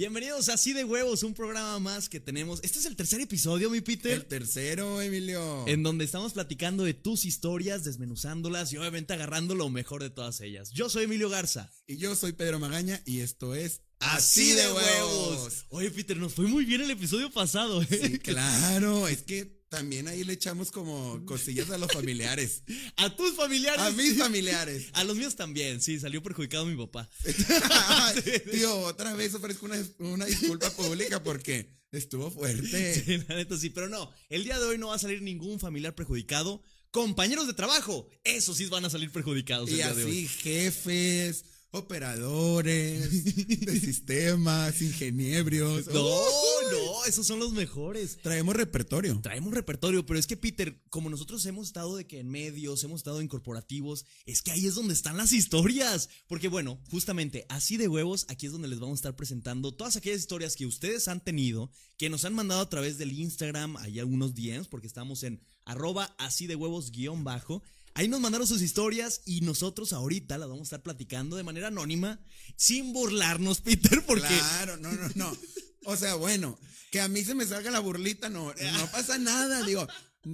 Bienvenidos a Así de Huevos, un programa más que tenemos. Este es el tercer episodio, mi Peter. El tercero, Emilio. En donde estamos platicando de tus historias, desmenuzándolas y obviamente agarrando lo mejor de todas ellas. Yo soy Emilio Garza. Y yo soy Pedro Magaña y esto es Así, de, huevos. Oye, Peter, nos fue muy bien el episodio pasado. ¿eh? Sí, claro, es que también ahí le echamos como cosillas a los familiares. a tus familiares. A mis familiares. A los míos también, sí, salió perjudicado mi papá. Tío, otra vez ofrezco una, una disculpa pública porque estuvo fuerte. Sí, la neta sí, pero no, el día de hoy no va a salir ningún familiar perjudicado. Compañeros de trabajo, esos sí van a salir perjudicados. Y el día de hoy. así, jefes, operadores de sistemas, ingenieros. No, no, esos son los mejores. Traemos repertorio. Traemos repertorio, pero es que Peter, como nosotros hemos estado de que en medios, hemos estado en corporativos, es que ahí es donde están las historias. Porque bueno, justamente así de huevos, aquí es donde les vamos a estar presentando todas aquellas historias que ustedes han tenido, que nos han mandado a través del Instagram, hay algunos DMs, porque estamos en arroba así de huevos guion bajo. Ahí nos mandaron sus historias y nosotros ahorita las vamos a estar platicando de manera anónima, sin burlarnos, Peter, porque... Claro, no, no, no. O sea, bueno, que a mí se me salga la burlita, no, no pasa nada, digo,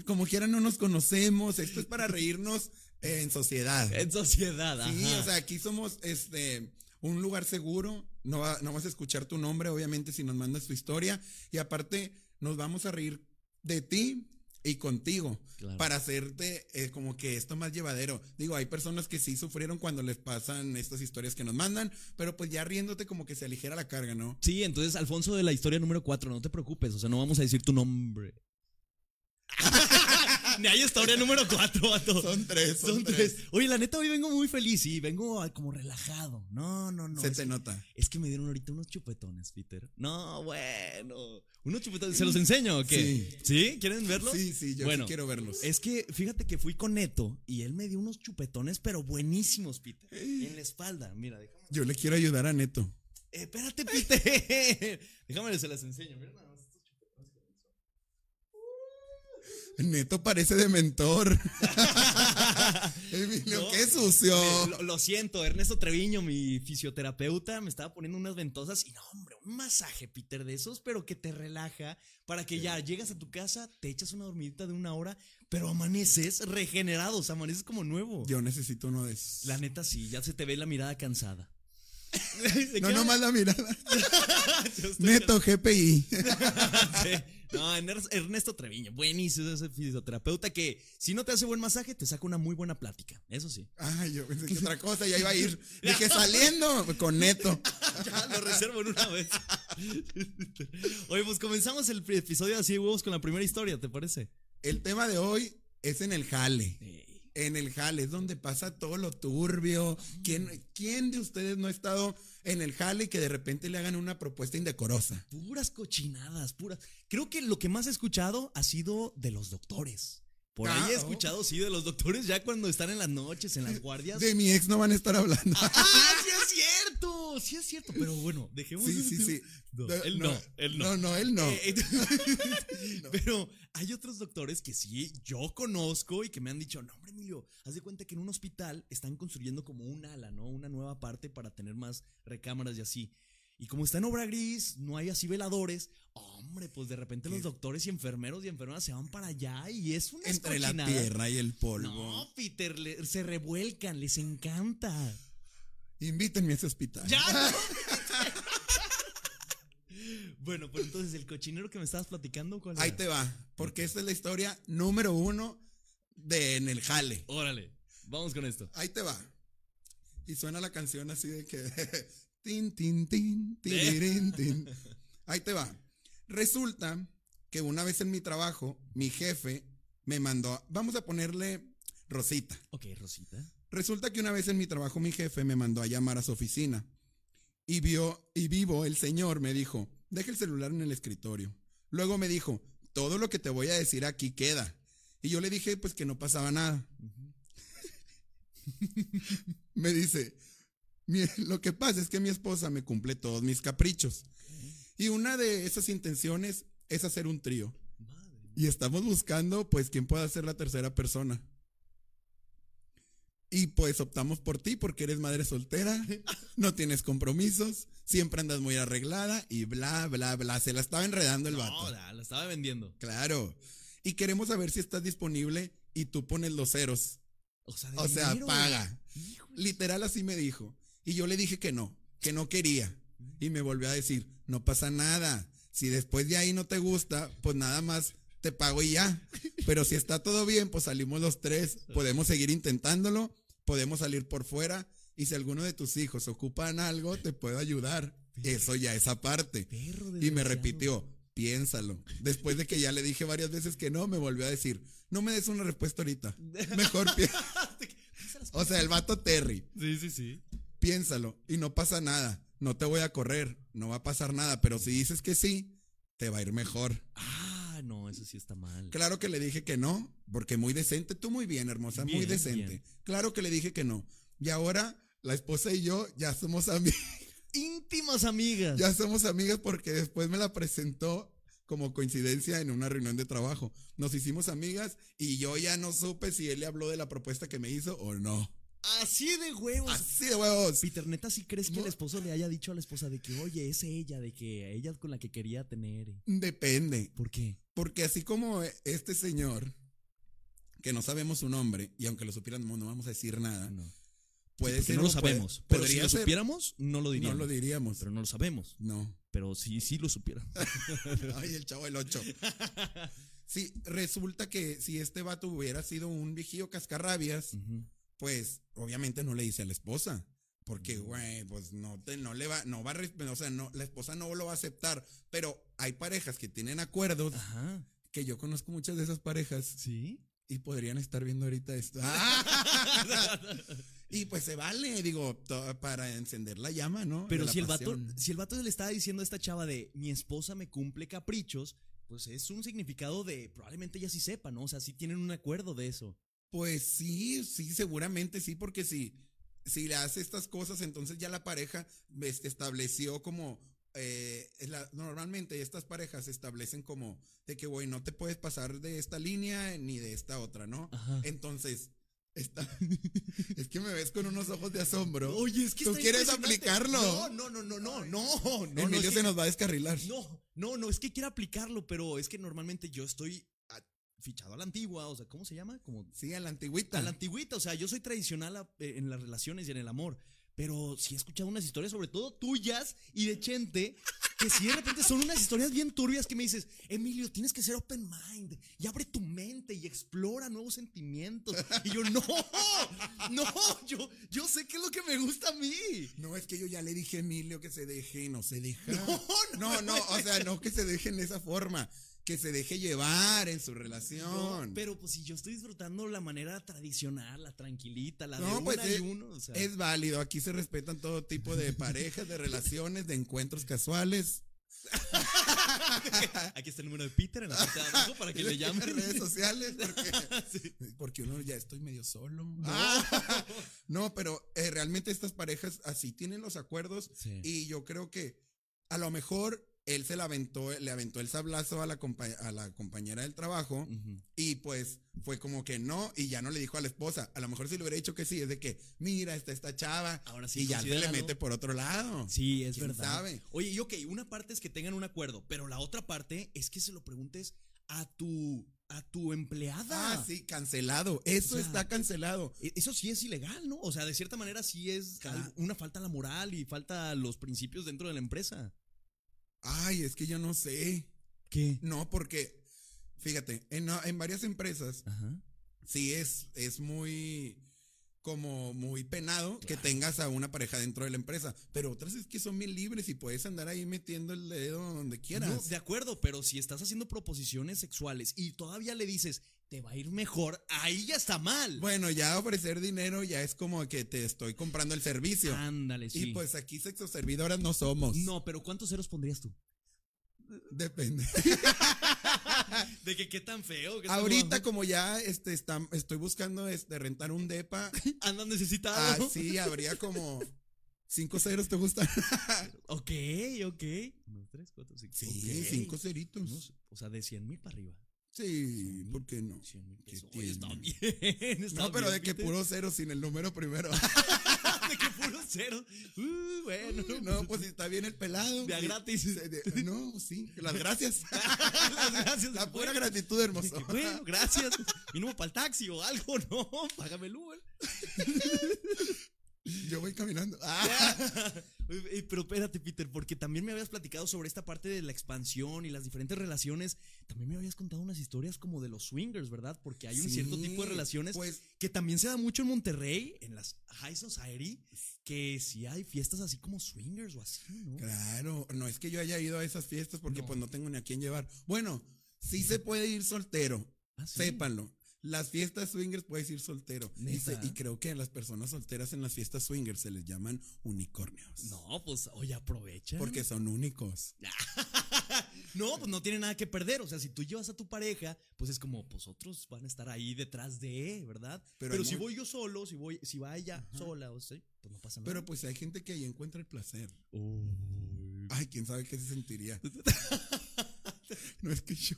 como quiera no nos conocemos, esto es para reírnos en sociedad. En sociedad, Sí, ajá. o sea, aquí somos este un lugar seguro, no, va- no vas a escuchar tu nombre, obviamente, si nos mandas tu historia, y aparte nos vamos a reír de ti y contigo Claro. para hacerte eh, como que esto más llevadero. Digo, hay personas que sí sufrieron cuando les pasan estas historias que nos mandan, pero pues ya riéndote como que se aligera la carga, ¿no? Sí, entonces Alfonso de la historia número 4, no te preocupes, o sea, no vamos a decir tu nombre. Ni hay historia número 4, vato. Son tres, son, Son tres. tres. Oye, la neta, hoy vengo muy feliz y vengo como relajado. No, no, no. Se te nota. es que me dieron ahorita unos chupetones, Peter. No, bueno. Unos chupetones. ¿Se los enseño o qué? ¿Sí? ¿Quieren verlos? Sí, sí, yo Bueno, sí quiero verlos. Es que fíjate que fui con Neto y él me dio unos chupetones, pero buenísimos, Peter. En la espalda. Mira, déjame. Yo le quiero ayudar a Neto. Eh, espérate, Peter. déjame, se las enseño. Mira nada más estos chupetones que me hizo. Neto parece de mentor. Emilio, No, qué sucio. Eh, Lo, lo siento, Ernesto Treviño, mi fisioterapeuta, me estaba poniendo unas ventosas y no, hombre, un masaje, Peter, de esos, pero que te relaja para que ya llegas a tu casa, te echas una dormidita de una hora, pero amaneces regenerado, o sea, amaneces como nuevo. Yo necesito uno de esos. La neta sí, ya se te ve la mirada cansada. no, nomás la mirada. Neto GPI. Sí. No, Ernesto- Treviño, buenísimo ese fisioterapeuta que si no te hace buen masaje, te saca una muy buena plática, eso sí. Ay, yo pensé que otra cosa, ya iba a ir. Dije saliendo con Neto. Ya lo reservo en una vez. Oye, pues comenzamos el episodio así huevos con la primera historia, ¿te parece? El tema de hoy es en el jale. En el jale es donde pasa todo lo turbio. ¿Quién, ¿Quién de ustedes no ha estado en el jale y que de repente le hagan una propuesta indecorosa? Puras cochinadas, puras. Creo que lo que más he escuchado ha sido de los doctores. Por ahí Ah, he oh. escuchado, sí, de los doctores ya cuando están en las noches, en las guardias. De mi ex no van a estar hablando. ¡Ah, sí cierto! Sí es cierto, pero bueno, dejemos Sí, sí, sí. No, él no, él no. No, no, él no. Eh, Pero hay otros doctores que sí, yo conozco y que me han dicho, no, hombre, Emilio, haz de cuenta que en un hospital están construyendo como un ala, ¿no? Una nueva parte para tener más recámaras y así. Y como está en obra gris, no hay así veladores, hombre, pues de repente los doctores y enfermeros y enfermeras se van para allá y es una Entre la cochinada. tierra y el polvo. No, Peter, le- se revuelcan, les encanta. Invítenme a ese hospital. ¡Ya! no! bueno, pues entonces el cochinero que me estabas platicando, ¿cuál Ahí era? te va. Porque esta es la historia número uno de En el Jale. Órale, vamos con esto. Ahí te va. Y suena la canción así de que. tin, tin, tin, tirirín, tin. Ahí te va. Resulta que una vez en mi trabajo, mi jefe me mandó. Vamos a ponerle Rosita. Ok, Rosita. Resulta que una vez en mi trabajo, mi jefe me mandó a llamar a su oficina. Y vio, y vivo, el señor me dijo: Deja el celular en el escritorio. Luego me dijo: Todo lo que te voy a decir aquí queda. Y yo le dije, pues que no pasaba nada. me dice, "Mi- lo que pasa es que mi esposa me cumple todos mis caprichos. Y una de esas intenciones es hacer un trío. Madre. Y estamos buscando, pues, quién pueda ser la tercera persona. Y pues optamos por ti porque eres madre soltera, no tienes compromisos, siempre andas muy arreglada y bla, bla, bla. Se la estaba enredando el vato. No, la, la estaba vendiendo. Claro. Y queremos saber si estás disponible y tú pones los ceros. O sea, de O sea, dinero. paga. Literal así me dijo. Y yo le dije que no, que no quería. Y me volvió a decir, no pasa nada. Si después de ahí no te gusta, pues nada más te pago y ya. Pero si está todo bien, pues salimos los tres. Podemos seguir intentándolo, podemos salir por fuera. Y si alguno de tus hijos ocupan algo, te puedo ayudar. Eso ya es aparte. Y me repitió, piénsalo. Después de que ya le dije varias veces que no, me volvió a decir, no me des una respuesta ahorita. Mejor pi-". O sea, el vato Terry, Sí, sí, sí. piénsalo y no pasa nada. No te voy a correr, no va a pasar nada, pero si dices que sí, te va a ir mejor. Ah, no, eso sí está mal. Claro que le dije que no, porque muy decente, tú muy bien, hermosa, muy decente. bien. Claro que le dije que no. Y ahora la esposa y yo ya somos amigas. Íntimas amigas. Ya somos amigas porque después me la presentó como coincidencia en una reunión de trabajo. Nos hicimos amigas y yo ya no supe si él le habló de la propuesta que me hizo o no. Así de huevos. Así de huevos. Peter, neta, ¿sí crees que No. el esposo le haya dicho a la esposa de que, oye, es ella, de que ella con la que quería tener? Depende. ¿Por qué? Porque así como este señor, que no sabemos su nombre, y aunque lo supieran, no vamos a decir nada, No. puede Porque ser. no lo puede- sabemos. Pero si lo ser- supiéramos, no lo No diríamos. lo diríamos. Pero no lo sabemos. No. Pero sí, sí lo supiéramos. Ay, el chavo del 8. Sí, resulta que si este vato hubiera sido un viejillo cascarrabias, Ujú. Pues obviamente no le dice a la esposa. Porque, güey, pues no, te, no le va, no va a, o sea, no, la esposa no lo va a aceptar. Pero hay parejas que tienen acuerdos, Ajá. que yo conozco muchas de esas parejas ¿Sí? y podrían estar viendo ahorita esto. y pues se vale, digo, para encender la llama, ¿no? Pero si el vato, si el vato le estaba diciendo a esta chava de mi esposa me cumple caprichos, pues es un significado de probablemente ella sí sepa, ¿no? O sea, sí tienen un acuerdo de eso. Pues sí, sí, seguramente sí, porque si, si le hace estas cosas, entonces ya la pareja este, estableció como, eh, la- normalmente estas parejas establecen como de que, güey, no te puedes pasar de esta línea ni de esta otra, ¿no? Ajá. Entonces, está, es que me ves con unos ojos de asombro. Oye, es que ¿Tú quieres aplicarlo? No, no, no, no, no, no, no, Emilio no, es se nos va a descarrilar. no, no, no, es que quiero aplicarlo, pero es que normalmente yo estoy fichado a la antigua, o sea, ¿cómo se llama? Como Sí, a la antigüita. a la antigüita, o sea, yo soy tradicional a- eh, en las relaciones y en el amor. Pero sí he escuchado unas historias, sobre todo tuyas y de Chente, que sí de repente son unas historias bien turbias que me dices, Emilio, tienes que ser open mind y abre tu mente y explora nuevos sentimientos. Y yo, no, no, yo, yo sé qué es lo que me gusta a mí. No, es que yo ya le dije a Emilio que se deje y no se deja. No, No, no, o sea, no que se deje en esa forma, que se deje llevar en su relación. No, pero pues si yo estoy disfrutando la manera tradicional, la tranquilita, la de No, una pues, y es- uno. O sea, Es válido, aquí se respetan todo tipo de parejas, de relaciones, de encuentros casuales. Aquí está el número de Peter en la parte de abajo para que le llamen. redes sociales, porque, Sí. porque uno ya estoy medio solo. Ah, no, pero eh, realmente estas parejas así tienen los acuerdos Sí. y yo creo que a lo mejor él se la aventó, le aventó el sablazo a la, compa- a la compañera del trabajo y pues fue como que no y ya no le dijo a la esposa. A lo mejor si le hubiera dicho que sí, es de que, mira, está esta chava Ahora sí, y ya se le mete por otro lado. Sí, es ¿Quién verdad. sabe? Oye, y ok, una parte es que tengan un acuerdo, pero la otra parte es que se lo preguntes a tu a tu empleada. Ah, sí, cancelado. Eso O sea, está cancelado. E- Eso sí es ilegal, ¿no? O sea, de cierta manera sí es una falta a la moral y falta a los principios dentro de la empresa. Ay, es que yo no sé. ¿Qué? No, porque, fíjate, en, en varias empresas Ajá. sí es, es muy como muy penado que tengas a una pareja dentro de la empresa, pero otras es que son bien libres y puedes andar ahí metiendo el dedo donde quieras. No, de acuerdo, pero si estás haciendo proposiciones sexuales y todavía le dices, te va a ir mejor, ahí ya está mal. Bueno, ya ofrecer dinero ya es como que te estoy comprando el servicio. Ándale, sí. Y pues aquí sexo servidoras no somos. no, pero ¿cuántos ceros pondrías tú? Depende. De que qué tan feo. Ahorita como ya este está, estoy buscando este rentar un depa, andan necesitados. así habría como cinco ceros, ¿te gusta? Ok, ok. Uno, tres, cuatro, cinco. Sí, Ok. cinco ceritos. O sea, de 100 mil para arriba. Sí, ¿por qué no? 100 mil ¿Qué pesos. Oye, está bien. está No, pero bien, de que puro cero sin el número primero. de que puro cero. Uh, bueno. No, pues está bien el pelado. De a gratis. De- No, sí. Las gracias. Las gracias. La pura bueno. gratitud, hermoso. Bueno, gracias. Mínimo para el taxi o algo, ¿no? Págame el Uber. Yo voy caminando. Ah, Pero espérate, Peter, porque también me habías platicado sobre esta parte de la expansión y las diferentes relaciones. También me habías contado unas historias como de los swingers, ¿verdad? Porque hay un Sí, cierto tipo de relaciones Pues que también se da mucho en Monterrey, en las high society, que sí hay fiestas así como swingers o así, ¿no? Claro, no es que yo haya ido a esas fiestas porque No. pues no tengo ni a quién llevar. Bueno, sí se puede ir soltero, Ah, sí. sépanlo. Las fiestas swingers puedes ir soltero. Y, creo que a las personas solteras en las fiestas swingers se les llaman unicornios. No, pues, oye, aprovecha. Porque son únicos. no, pues no tiene nada que perder. O sea, si tú llevas a tu pareja, pues es como, pues otros van a estar ahí detrás de, ¿verdad? Pero si muy- voy yo solo, si voy, si va ella sola, o sea, pues no pasa nada. Pero pues hay gente que ahí encuentra el placer. Ay, quién sabe qué se sentiría. No es que yo.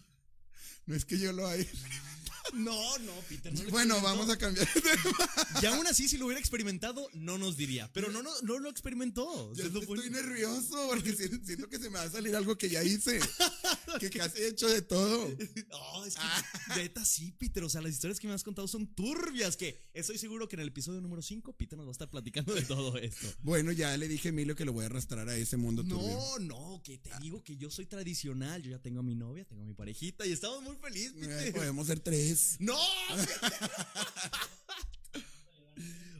No es que yo lo haya. No, no, Peter. no lo Bueno, vamos a cambiar de tema. Y aún así, si lo hubiera experimentado, no nos diría. Pero no, no, no lo experimentó. Fue- estoy nervioso porque siento, que se me va a salir algo que ya hice. Que casi he hecho de todo. Oh, es que neta sí, Peter. O sea, las historias que me has contado son turbias. Que estoy seguro que en el episodio número 5, Peter nos va a estar platicando de todo esto. Bueno, ya le dije a Emilio que lo voy a arrastrar a ese mundo turbio. No, no, que te digo que yo soy tradicional. Yo ya tengo a mi novia, tengo a mi parejita y estamos muy felices, Eh, Peter. podemos ser tres. ¡No!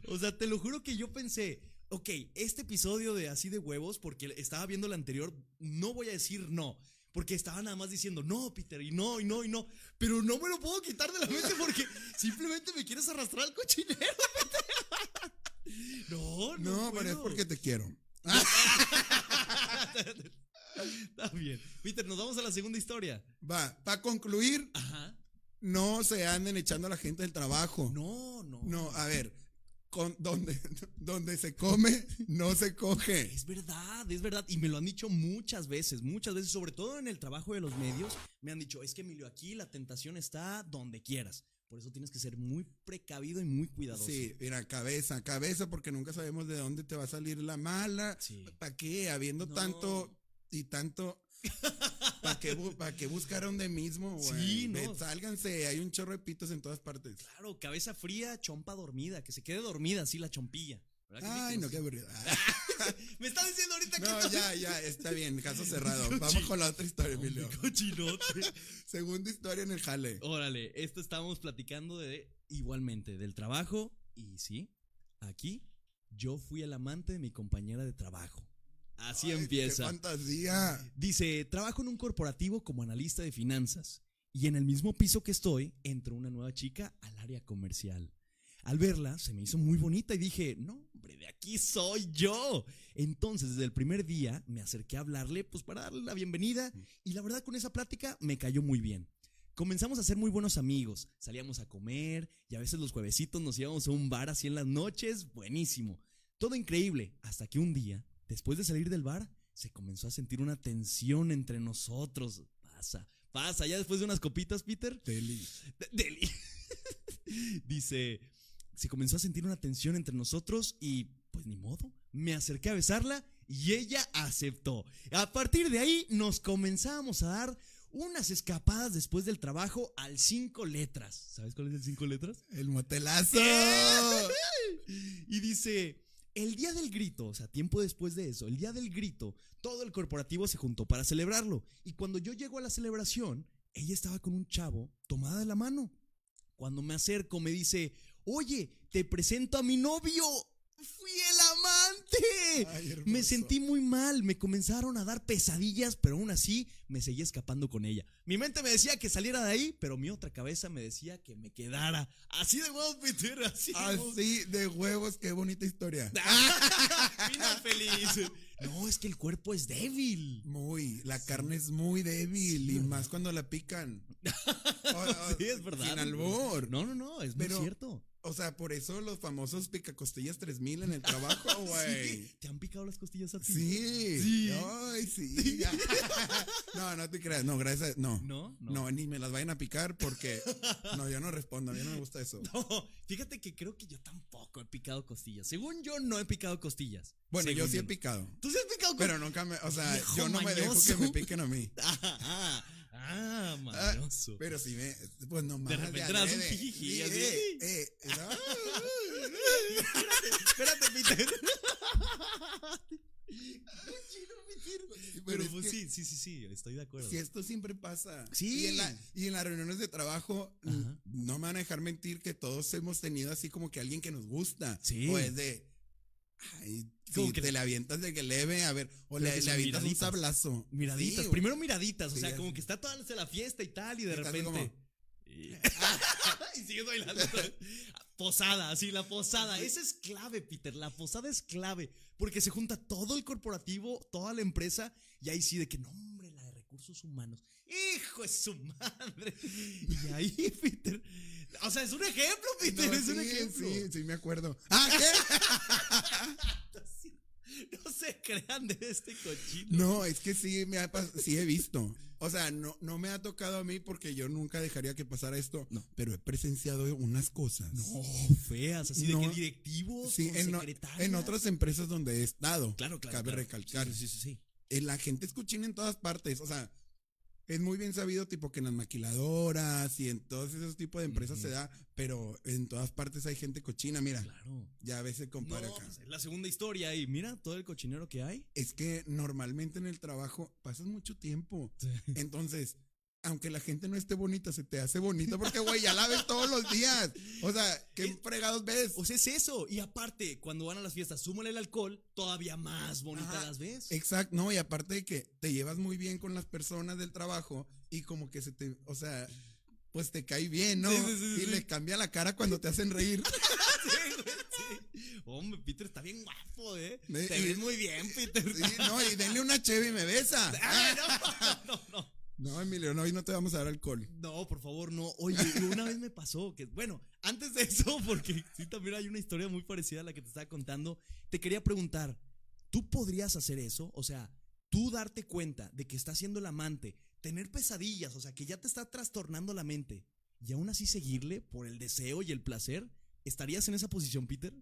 o sea, te lo juro que yo pensé, ok, este episodio de Así de Huevos, porque estaba viendo el anterior, no voy a decir no. Porque estaba nada más diciendo, no, Peter, y no, y no, y no. Pero no me lo puedo quitar de la mente porque simplemente me quieres arrastrar al cochinero, Peter. No, no. No, pero es porque te quiero. Está bien. Peter, nos vamos a la segunda historia. Va, para concluir, Ajá. No se anden echando a la gente del trabajo. No, no. No, a ver, con, donde, donde se come, no se coge. Es verdad, es verdad. Y me lo han dicho muchas veces, muchas veces, sobre todo en el trabajo de los medios, me han dicho, es que Emilio, aquí la tentación está donde quieras. Por eso tienes que ser muy precavido y muy cuidadoso. Sí, mira, cabeza, cabeza, porque nunca sabemos de dónde te va a salir la mala. Sí. ¿Para qué? Habiendo No. tanto y tanto. ¿Para qué, pa' qué buscar a donde mismo, güey? Sí, no. Sálganse, hay un chorro de pitos en todas partes. Claro, cabeza fría, chompa dormida, que se quede dormida así la chompilla. Ay, no, qué aburrido. Me está diciendo ahorita que No, ya, ya, está bien, caso cerrado. Vamos con la otra historia, Emilio. cochinote. Segunda historia en el jale. Órale, esto estábamos platicando de igualmente del trabajo y sí, aquí yo fui el amante de mi compañera de trabajo. Así Ay, empieza. ¡Qué fantasía! Dice, trabajo en un corporativo como analista de finanzas y en el mismo piso que estoy entró una nueva chica al área comercial. Al verla se me hizo muy bonita y dije, no, hombre, de aquí soy yo. Entonces, desde el primer día me acerqué a hablarle, pues para darle la bienvenida y la verdad con esa plática me cayó muy bien. Comenzamos a ser muy buenos amigos, salíamos a comer y a veces los juevesitos nos íbamos a un bar así en las noches, buenísimo. Todo increíble, hasta que un día, después de salir del bar, se comenzó a sentir una tensión entre nosotros. Pasa, pasa, ya después de unas copitas, Peter. Teli. De- Deli. Dice, se comenzó a sentir una tensión entre nosotros y pues ni modo, me acerqué a besarla y ella aceptó. A partir de ahí nos comenzamos a dar unas escapadas después del trabajo al cinco letras. ¿Sabes cuál es el cinco letras? El motelazo. Y dice, el día del grito, o sea, tiempo después de eso, el día del grito, todo el corporativo se juntó para celebrarlo. Y cuando yo llego a la celebración, ella estaba con un chavo tomada de la mano. Cuando me acerco, me dice, oye, te presento a mi novio. Fui el Ay, me sentí muy mal, me comenzaron a dar pesadillas, pero aún así me seguía escapando con ella. Mi mente me decía que saliera de ahí, pero mi otra cabeza me decía que me quedara. Así de huevos, Peter, así de huevos. Así de huevos, qué bonita historia. Final feliz. No, es que el cuerpo es débil. Muy, la carne es muy débil y más cuando la pican. O- o- Sí, es verdad. Sin albor. No, no, no, es Pero- muy cierto. O sea, por eso los famosos picacostillas 3000 en el trabajo, güey. Sí, ¿Te han picado las costillas a ti? Sí. Sí. Ay, sí. no, no te creas. No, gracias. No. ¿No? No, ni me las vayan a picar porque. No, yo no respondo. A mí no me gusta eso. No, fíjate que creo que yo tampoco he picado costillas. Según yo, no he picado costillas. Bueno, yo sí he picado. ¿Tú sí has picado Pero nunca me. O sea, yo no me dejo que me piquen a mí. Ah, ah, ah, mañoso. Pero si me. Pues no De repente das un jijiji, así. Eh, eh, no. Espérate, Peter. Pero Pero es pues que- sí, sí, sí, sí, estoy de acuerdo. Si esto siempre pasa. Sí. Y en, la- y en las reuniones de trabajo, Ajá. no me van a dejar mentir que todos hemos tenido así como que alguien que nos gusta. Sí. O es de. Ay, Como que- te le avientas de que leve, a ver, o le, le avientas un sablazo. Miraditas, Sí, primero miraditas, o sea, como que está toda la fiesta y tal, y de Y repente. como- Y, y sigues bailando. Posada, sí, la posada. Esa es clave, Peter. La posada es clave. Porque se junta todo el corporativo, toda la empresa, y ahí sí de que, no, hombre, la de recursos humanos. Hijo de su madre. Y ahí, Peter. O sea, es un ejemplo, Peter. No, es un sí, ejemplo. Sí, sí, me acuerdo. Ah, ¿qué? No se crean de este cochino. No, es que sí, me ha sí he visto. O sea, no, no me ha tocado a mí porque yo nunca dejaría que pasara esto, No. pero he presenciado unas cosas. No, feas, así No. de que directivos, Sí, en, en otras empresas donde he estado. Claro, claro. Cabe claro. recalcar. Sí, sí, sí, sí. Eh, La gente es cochina en todas partes. O sea, es muy bien sabido, tipo que en las maquiladoras y en todos esos tipos de empresas se da, pero en todas partes hay gente cochina. Mira, Claro. ya a veces compara No, acá. pues, es la segunda historia y mira todo el cochinero que hay. Es que normalmente en el trabajo pasas mucho tiempo. Entonces, aunque la gente no esté bonita, se te hace bonita porque, güey, ya la ves todos los días. O sea, ¿qué Es- fregados ves? O sea, es eso. Y aparte, cuando van a las fiestas, súmale el alcohol, todavía más bonita Ajá. las ves. Exacto, no, y aparte de que te llevas muy bien con las personas del trabajo y como que se te, o sea, pues te cae bien, ¿no? Sí, sí, sí, y le cambia la cara cuando te hacen reír. Hombre, Peter está bien guapo, ¿eh? Te ves muy bien, Peter. Sí, no, y denle una cheve y me besa. Ay, no, no, no. No, Emilio, no, hoy no te vamos a dar alcohol. No, por favor, no. Oye, una vez me pasó que, bueno, antes de eso, porque sí también hay una historia muy parecida a la que te estaba contando, te quería preguntar, ¿tú podrías hacer eso? O sea, tú darte cuenta de que estás siendo el amante, tener pesadillas, o sea, que ya te está trastornando la mente, y aún así seguirle por el deseo y el placer, ¿estarías en esa posición, Peter?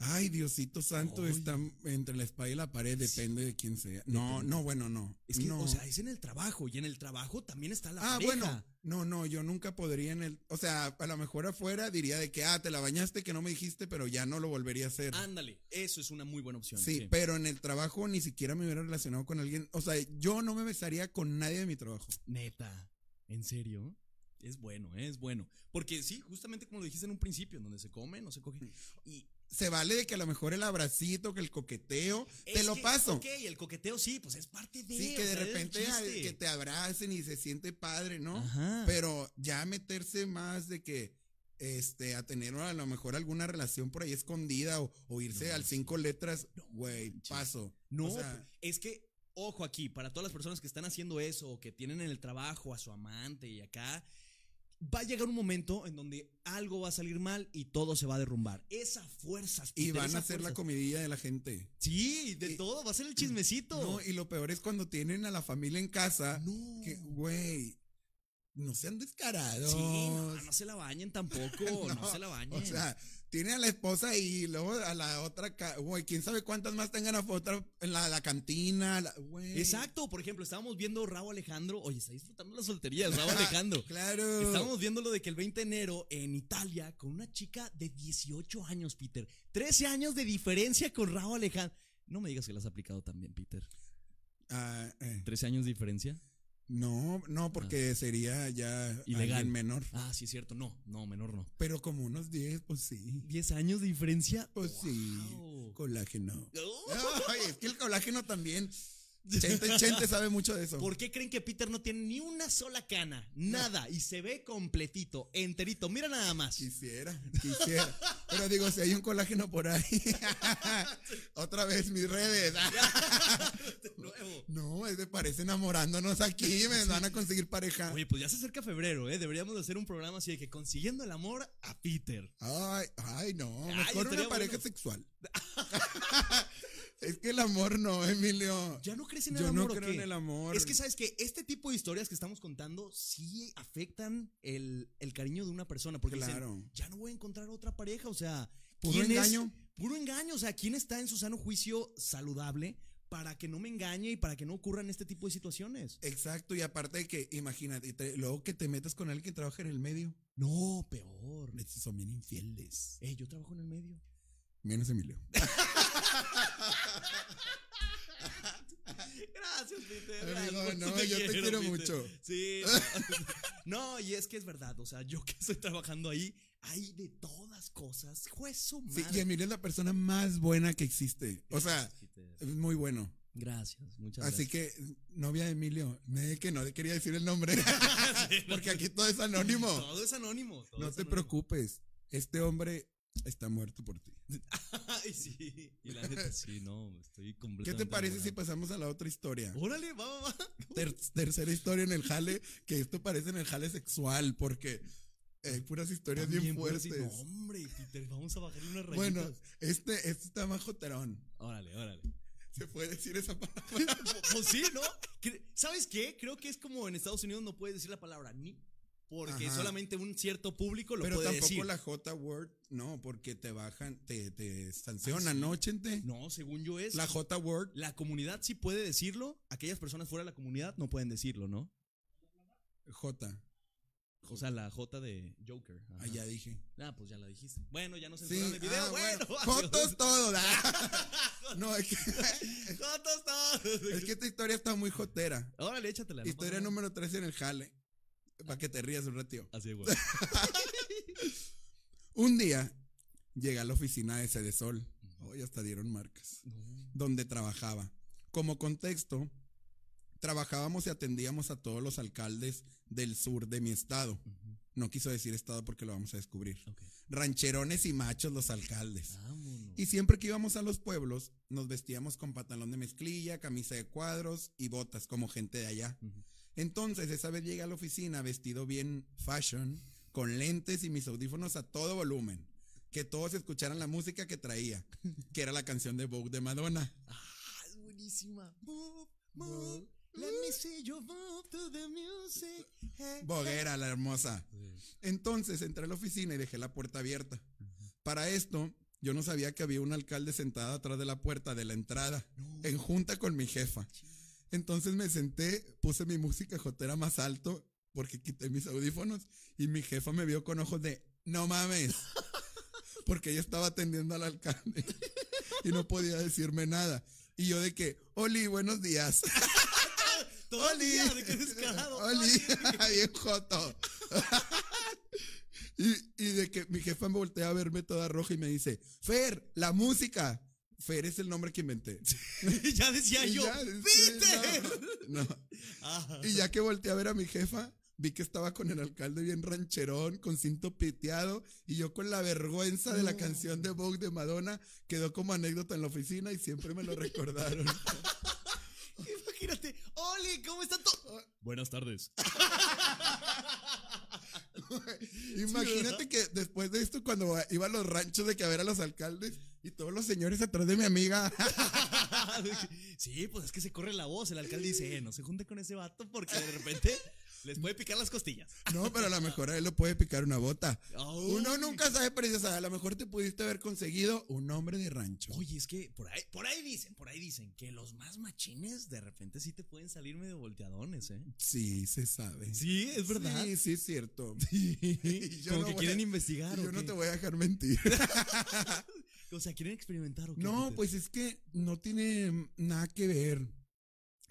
Ay, Diosito Santo, Ay. está entre la espalda y la pared, depende de quién sea. No, no, bueno, no. Es que, no. o sea, es en el trabajo, y en el trabajo también está la Ah, pareja. bueno, no, no, yo nunca podría en el, o sea, a lo mejor afuera diría de que, ah, te la bañaste, que no me dijiste, pero ya no lo volvería a hacer. Ándale, eso es una muy buena opción. sí, pero en el trabajo ni siquiera me hubiera relacionado con alguien, o sea, yo no me besaría con nadie de mi trabajo. Neta, ¿en serio? Es bueno, es bueno. Porque sí, justamente como lo dijiste en un principio, donde se come, no se coge. Y Se vale de que a lo mejor el abracito, que el coqueteo, te lo que, paso. Ok, el coqueteo sí, pues es parte de. Sí, que de sea, repente que te abracen y se siente padre, ¿no? Ajá. Pero ya meterse más de que este a tener a lo mejor alguna relación por ahí escondida o, o irse No, al cinco letras, güey, paso. No, o sea, es que, ojo aquí, para todas las personas que están haciendo eso, o que tienen en el trabajo a su amante y acá, va a llegar un momento en donde algo va a salir mal y todo se va a derrumbar. Esa fuerza. y van a hacer la comidilla de la gente. Sí, de y- todo, va a ser el chismecito. No, y lo peor es cuando tienen a la familia en casa, No. que, güey, no sean descarados. Sí, no, no se la bañen tampoco, no, No, se la bañen. O sea, tiene a la esposa y luego a la otra, güey, quién sabe cuántas más tengan a otra en la, la cantina, la- güey. Exacto, por ejemplo, estábamos viendo Raúl Alejandro, oye, está disfrutando la soltería, Raúl Alejandro. Claro. Estábamos viendo lo de que el 20 de enero en Italia con una chica de 18 años, Peter. 13 años de diferencia con Raúl Alejandro. No me digas que la has aplicado también, Peter. Ah, eh, 13 años de diferencia. No, no, porque sería ya Ilegal. alguien menor. Ah, sí es cierto. No, no, menor no. Pero como unos 10, pues sí. 10 años de diferencia. Pues sí. Colágeno. Oh. Ay, es que el colágeno también. Chente, Chente sabe mucho de eso. ¿Por qué creen que Peter no tiene ni una sola cana? Nada. Y se ve completito, enterito. Mira nada más. Quisiera, quisiera. Pero digo, si hay un colágeno por ahí. Otra vez mis redes. Nuevo. No, es de parece enamorándonos aquí. Me van a conseguir pareja. Oye, pues ya se acerca febrero, ¿eh? Deberíamos de hacer un programa así de que consiguiendo el amor a Peter. Ay, ay, no. Mejor una pareja bueno. sexual. Es que el amor no, Emilio. ¿Ya no crees en el Yo amor no o creo qué? en el amor. Es que sabes que este tipo de historias que estamos contando sí afectan el, el cariño de una persona. Porque dicen, Claro. ya no voy a encontrar otra pareja. O sea, Puro ¿quién es- engaño. puro engaño. O sea, ¿quién está en su sano juicio saludable para que no me engañe y para que no ocurran este tipo de situaciones? Exacto, y aparte de que, imagínate, te- luego que te metas con alguien que trabaja en el medio. No, peor. Estos son bien infieles. Eh, yo trabajo en el medio. Menos Emilio. Gracias, Peter. Amigo, gracias, no, yo te quiero Peter. mucho. Sí. No, y es que es verdad. O sea, yo que estoy trabajando ahí, hay de todas cosas. Juez su Sí, madre. y Emilio es la persona más buena que existe. O sea, es muy bueno. Gracias, muchas Así gracias. que, novia de Emilio, me que no quería decir el nombre. Sí, no, Porque aquí todo es anónimo. Todo es anónimo. todo No es te anónimo. preocupes. Este hombre está muerto por ti. Ay, sí. Y la neta, sí, no, estoy ¿Qué completamente. te parece si pasamos a la otra historia? Órale, va, va, va. Ter- tercera historia en el jale, que esto parece en el jale sexual, porque hay puras historias bien También fuertes. No, hombre, Peter, vamos a bajarle unas rayitas. Bueno, este, este está más joterón. Órale, órale. ¿Se puede decir esa palabra? Pues sí, ¿no? ¿Sabes qué? Creo que es como en Estados Unidos no puedes decir la palabra ni. Porque Ajá. solamente un cierto público lo Pero puede tampoco decir. la J-word, no, porque te bajan, te, te sancionan, ¿no, Chente? No, según yo es. La J-word, La comunidad sí puede decirlo. Aquellas personas fuera de la comunidad no pueden decirlo, ¿no? J. O sea, la J de Joker. Ajá. Ah, ya dije. Ah, pues ya la dijiste. Bueno, ya no se Sí, el video. ah, bueno, bueno. adiós. Jotos todo. No, es que, Jotos todos. es que esta historia está muy jotera. Órale, échatela. Historia número 3 en el jale. Para que te rías un ratito. Así, güey. Un día llega a la oficina de Sede Sol. Hoy hasta dieron marcas. No. Donde trabajaba. Como contexto, trabajábamos y atendíamos a todos los alcaldes del sur de mi estado. No quiso decir estado porque lo vamos a descubrir. Rancherones y machos los alcaldes. Vámonos. Y siempre que íbamos a los pueblos, nos vestíamos con pantalón de mezclilla, camisa de cuadros y botas, como gente de allá. Ujú. Entonces, esa vez llegué a la oficina vestido bien fashion, con lentes y mis audífonos a todo volumen. Que todos escucharan la música que traía, que era la canción de Vogue de Madonna. Ah, es buenísima. Move, move. Let me see you move to the music. Hey, Boguera, la hermosa. Entonces entré a la oficina y dejé la puerta abierta. Para esto, yo no sabía que había un alcalde sentado atrás de la puerta de la entrada, en junta con mi jefa. Entonces me senté, puse mi música jotera más alto, porque quité mis audífonos, y mi jefa me vio con ojos de, no mames, porque ella estaba atendiendo al alcalde y no podía decirme nada. Y yo de que, Oli, buenos días. Todo Oli. día, de qué descarado. Oli, bien joto. y, y de que mi jefa me voltea a verme toda roja y me dice, Fer, la música. Fer es el nombre que inventé. ya decía Y yo. ya, sí, ¡Peter! No, no. Y ya que volteé a ver a mi jefa, vi que estaba con el alcalde bien rancherón, con cinto piteado, y yo con la vergüenza de la canción de Vogue de Madonna, quedó como anécdota en la oficina y siempre me lo recordaron. Imagínate. Oli, ¿cómo están todos? Buenas tardes. Imagínate que después de esto, cuando iba a los ranchos de que a ver a los alcaldes y todos los señores atrás de mi amiga, sí, pues es que se corre la voz. El alcalde dice, eh, no se junte con ese vato porque de repente les puede picar las costillas. no, pero a lo mejor a él le puede picar una bota. Uno nunca sabe, dices, a lo mejor te pudiste haber conseguido un hombre de rancho. Oye, es que por ahí, por ahí dicen, por ahí dicen que los más machines de repente sí te pueden salir medio volteadones, ¿eh? Sí, se sabe. Sí, es verdad. Sí, sí, es cierto. Sí. Como no que quieren a- investigar. Y ¿o yo no te voy a dejar mentir. O sea, quieren experimentar o qué, No, pues es que no tiene nada que ver.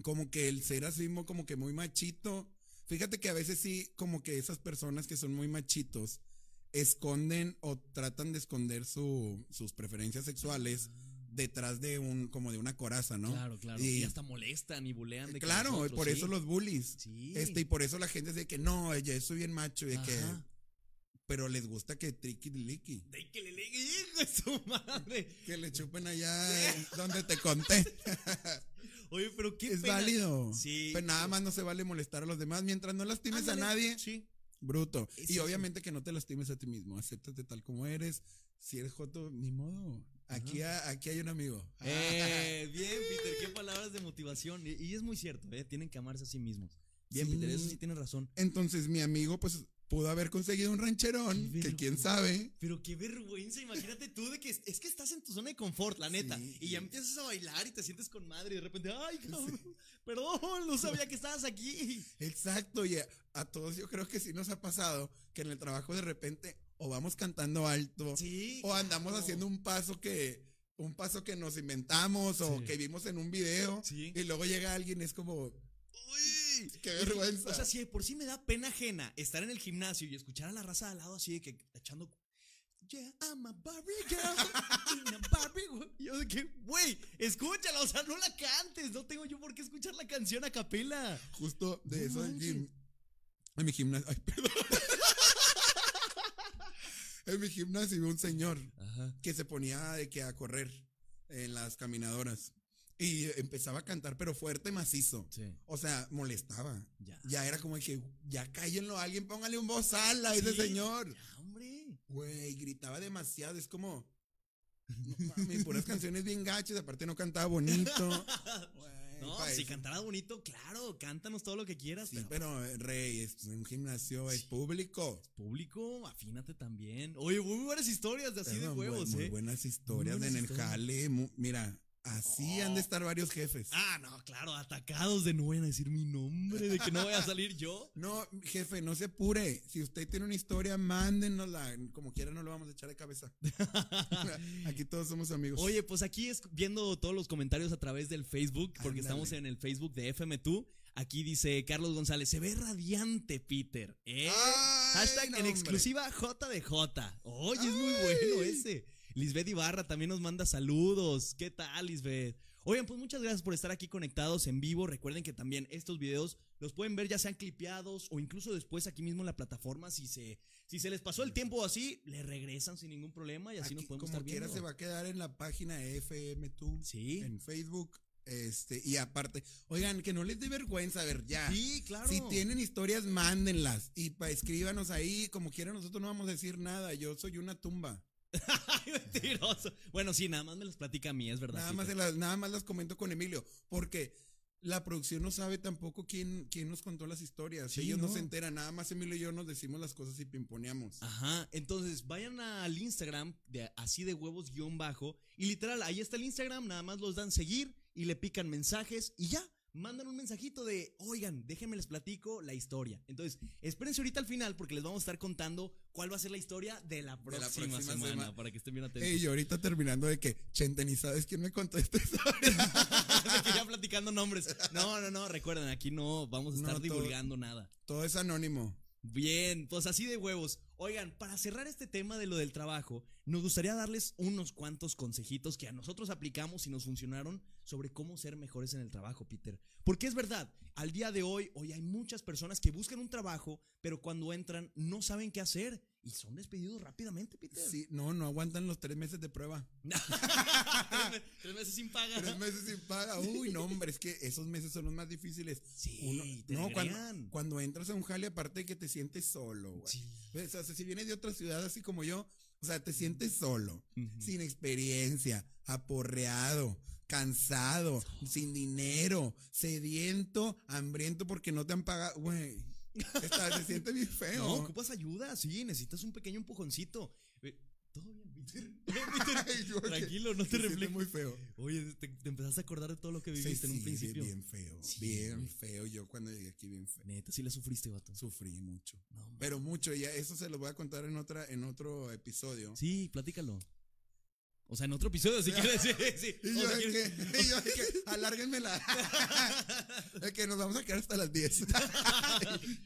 Como que el ser así, mo- como que muy machito. Fíjate que a veces sí, como que esas personas que son muy machitos esconden o tratan de esconder su- sus preferencias sexuales detrás de un, como de una coraza, ¿no? Claro, claro. Y- Y, hasta molestan y bulean de Claro, nosotros, por sí. eso los bullies. Sí. Este, y por eso la gente dice que no, yo soy bien macho, y que, pero les gusta que triqui liqui, De que le le hijo de su madre. que le chupen allá donde te conté. Oye, pero qué es pena. válido. Sí. Pero nada más no se vale molestar a los demás mientras no lastimes Ándale. a nadie. Sí. Bruto. Es y eso. obviamente que no te lastimes a ti mismo. Acéptate tal como eres. Si eres joto, ni modo. Aquí, ha- aquí hay un amigo. Eh, bien, Peter, qué palabras de motivación. Y, y es muy cierto, ¿eh? Tienen que amarse a sí mismos. Bien, Sí. Peter, eso sí tienes razón. Entonces mi amigo pues pudo haber conseguido un rancherón, que quién sabe. Pero qué vergüenza, imagínate tú de que es, es que estás en tu zona de confort, la neta. Sí. Y ya empiezas a bailar y te sientes con madre y de repente, ay, cabrón, perdón, no sabía que estabas aquí. Exacto, y a, a todos yo creo que sí nos ha pasado que en el trabajo de repente o vamos cantando alto Sí. o andamos claro. haciendo un paso que un paso que nos inventamos o que vimos en un video Sí. y luego llega alguien y es como Uy, qué vergüenza. O sea, si de por sí me da pena ajena estar en el gimnasio y escuchar a la raza al lado así de que echando. Yeah, I'm a Barbie girl. in a Barbie world". Y yo de que, güey, escúchala, o sea, no la cantes. No tengo yo por qué escuchar la canción a capela. Justo de eso en, mi gimnasio. Ay, perdón. en mi gimnasio iba un señor Ajá. que se ponía de que a correr en las caminadoras. Y empezaba a cantar, pero fuerte, macizo. Sí, O sea, molestaba. ya. Ya era como que, ya cállenlo a alguien, póngale un voz ala a ese Sí. señor. Ya, hombre. Güey, gritaba demasiado, es como. No mames, puras canciones bien gachas, aparte no cantaba bonito. Güey, No, si eso. cantara bonito, claro, cántanos todo lo que quieras. Sí, pero, pero Rey, es un gimnasio, es público. público, afínate también. Oye, muy buenas historias de así de Pero muy- huevos, muy ¿eh? buenas historias buenas en el jale. mira, así han de estar varios jefes. Ah, no, claro, atacados de no vayan a decir mi nombre, de que no voy a salir yo. No, jefe, no se apure. Si usted tiene una historia, mándenosla. Como quiera, no lo vamos a echar de cabeza. Aquí todos somos amigos. Oye, pues aquí es viendo todos los comentarios a través del Facebook, porque Ándale. estamos en el Facebook de FM2. Aquí dice Carlos González, se ve radiante, Peter. ¿eh? Ay, Hashtag no, en exclusiva J de J. Oye, es muy bueno ese. Lisbeth Ibarra también nos manda saludos. ¿Qué tal, Lisbeth? Oigan, pues muchas gracias por estar aquí conectados en vivo. Recuerden que también estos videos los pueden ver ya sean clipeados o incluso después aquí mismo en la plataforma. Si se, si se les pasó el tiempo así, le regresan sin ningún problema y así nos Aquí, podemos como estar viendo. se va a quedar en la página FM2 Sí. en Facebook. Este, y aparte, oigan, que no les dé vergüenza, a ver, ya. Sí, claro. Si tienen historias, mándenlas. Y pa, escríbanos ahí, como quiera, nosotros no vamos a decir nada. Yo soy una tumba. Ay, mentiroso. Bueno, sí, nada más me los platica a mí, es verdad. Nada más, las, nada más las comento con Emilio. Porque la producción no sabe tampoco quién, quién nos contó las historias. Sí, Ellos no. no. se enteran. Nada más Emilio y yo nos decimos las cosas y pimponeamos. Ajá, entonces vayan al Instagram de así de huevos guion bajo y literal, ahí está el Instagram, nada más los dan seguir y le pican mensajes y ya, mandan un mensajito de, oigan, déjenme les platico la historia. Entonces, espérense ahorita al final porque les vamos a estar contando cuál va a ser la historia de la próxima, próxima semana, semana. para que estén bien atentos. Ey, y ahorita terminando de que, Chenten, ¿y sabes quién me contó esta historia? De que ya platicando nombres. No, no, no, recuerden, aquí no vamos a estar No, todo- divulgando nada. Todo es anónimo. Bien, pues así de huevos. Oigan, para cerrar este tema de lo del trabajo, nos gustaría darles unos cuantos consejitos que a nosotros aplicamos y nos funcionaron sobre cómo ser mejores en el trabajo, Peter. Porque es verdad, al día de hoy, hoy hay muchas personas que buscan un trabajo, pero cuando entran no saben qué hacer y son despedidos rápidamente, Peter. Sí, no, no aguantan los tres meses de prueba. tres, me- tres meses sin paga. Tres meses sin paga. Uy, no, hombre, es que esos meses son los más difíciles. Sí, Uno- te no, cuando, entras a un jale, aparte de que te sientes solo, güey. Sí. O sea, si vienes de otra ciudad así como yo, o sea, te sientes solo, sin experiencia, aporreado, cansado, sin dinero, sediento, hambriento porque no te han pagado, güey. Está- Se siente bien feo. No, ocupas ayuda, sí, necesitas un pequeño empujoncito. Eh, Todo bien, Peter. Peter. Tranquilo, no te reflejes. muy feo. Oye, te, te empezaste a acordar de todo lo que Sí, viviste en un sí, principio. bien feo, Sí, bien güey. feo. Yo cuando llegué aquí bien feo. Neta, sí le sufriste, vato. Sufrí mucho. No. Pero mucho, ya eso se lo voy a contar en otra, en otro episodio. Sí, platícalo. O sea, en otro episodio, si quieres. Sí, sí. Y O yo, sea, de quieres- que, y yo que, alárguenmela. Que nos vamos a quedar hasta las 10.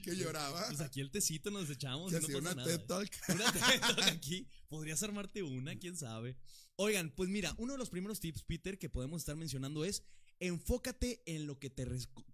que lloraba. Pues aquí el tecito nos echamos. que y no pasa una nada, TED. Talk. Una TED Talk aquí. Podrías armarte una, quién sabe. Oigan, pues mira, uno de los primeros tips, Peter, que podemos estar mencionando es enfócate en lo que te,